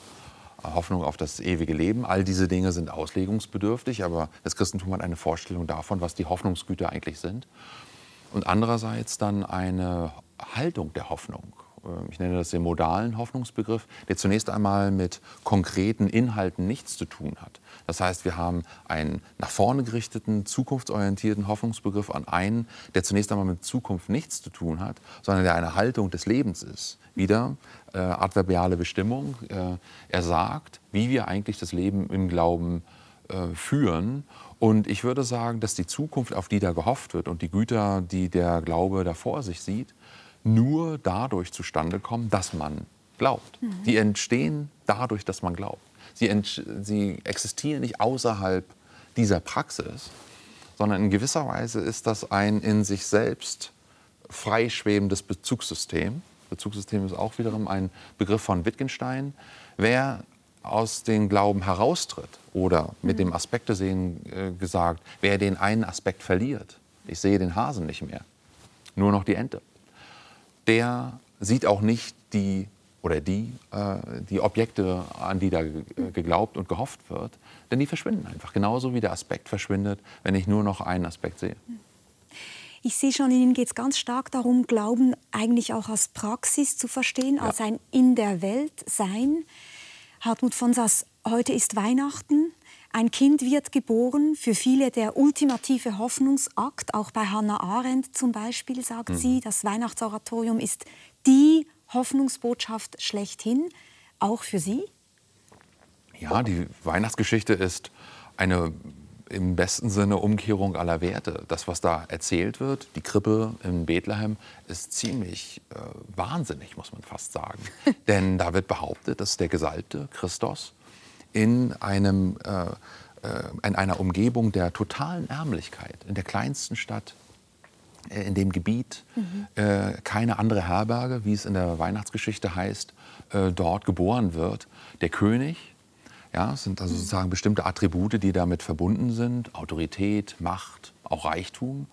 Hoffnung auf das ewige Leben. All diese Dinge sind auslegungsbedürftig, aber das Christentum hat eine Vorstellung davon, was die Hoffnungsgüter eigentlich sind. Und andererseits dann eine Haltung der Hoffnung. Äh, ich nenne das den modalen Hoffnungsbegriff, der zunächst einmal mit konkreten Inhalten nichts zu tun hat. Das heißt, wir haben einen nach vorne gerichteten, zukunftsorientierten Hoffnungsbegriff an einen, der zunächst einmal mit Zukunft nichts zu tun hat, sondern der eine Haltung des Lebens ist. Wieder äh, adverbiale Bestimmung. Äh, er sagt, wie wir eigentlich das Leben im Glauben äh, führen. Und ich würde sagen, dass die Zukunft, auf die da gehofft wird und die Güter, die der Glaube da vor sich sieht, nur dadurch zustande kommen, dass man glaubt. Mhm. Die entstehen dadurch, dass man glaubt. Sie, sie existieren nicht außerhalb dieser Praxis, sondern in gewisser Weise ist das ein in sich selbst freischwebendes Bezugssystem. Bezugssystem ist auch wiederum ein Begriff von Wittgenstein. Wer aus dem Glauben heraustritt oder mit dem Aspekte sehen äh, gesagt, wer den einen Aspekt verliert, ich sehe den Hasen nicht mehr, nur noch die Ente der sieht auch nicht die oder die, äh, die Objekte, an die da geglaubt und gehofft wird, denn die verschwinden einfach. Genauso wie der Aspekt verschwindet, wenn ich nur noch einen Aspekt sehe. Ich sehe schon, Ihnen geht es ganz stark darum, Glauben eigentlich auch als Praxis zu verstehen, ja. als ein in der Welt sein. Hartmut von Sass, heute ist Weihnachten. Ein Kind wird geboren, für viele der ultimative Hoffnungsakt. Auch bei Hannah Arendt zum Beispiel sagt mhm. sie, das Weihnachtsoratorium ist die Hoffnungsbotschaft schlechthin, auch für Sie? Ja, die Weihnachtsgeschichte ist eine im besten Sinne Umkehrung aller Werte. Das, was da erzählt wird, die Krippe in Bethlehem, ist ziemlich äh, wahnsinnig, muss man fast sagen. Denn da wird behauptet, dass der Gesalbte Christus in, einem, äh, äh, in einer Umgebung der totalen Ärmlichkeit, in der kleinsten Stadt, äh, in dem Gebiet, mhm. äh, keine andere Herberge, wie es in der Weihnachtsgeschichte heißt, äh, dort geboren wird. Der König, ja, sind also sozusagen bestimmte Attribute, die damit verbunden sind, Autorität, Macht, auch Reichtum.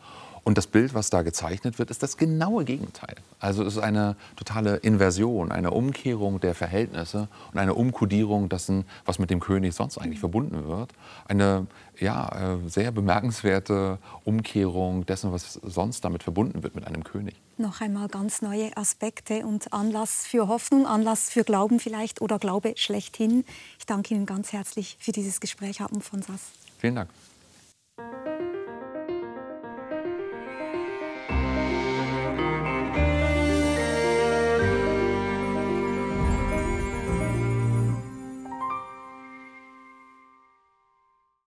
Und das Bild, was da gezeichnet wird, ist das genaue Gegenteil. Also es ist eine totale Inversion, eine Umkehrung der Verhältnisse und eine Umkodierung dessen, was mit dem König sonst eigentlich verbunden wird. Eine ja, äh, sehr bemerkenswerte Umkehrung dessen, was sonst damit verbunden wird mit einem König. Noch einmal ganz neue Aspekte und Anlass für Hoffnung, Anlass für Glauben vielleicht oder Glaube schlechthin. Ich danke Ihnen ganz herzlich für dieses Gespräch, Hartmut von Sass. Vielen Dank.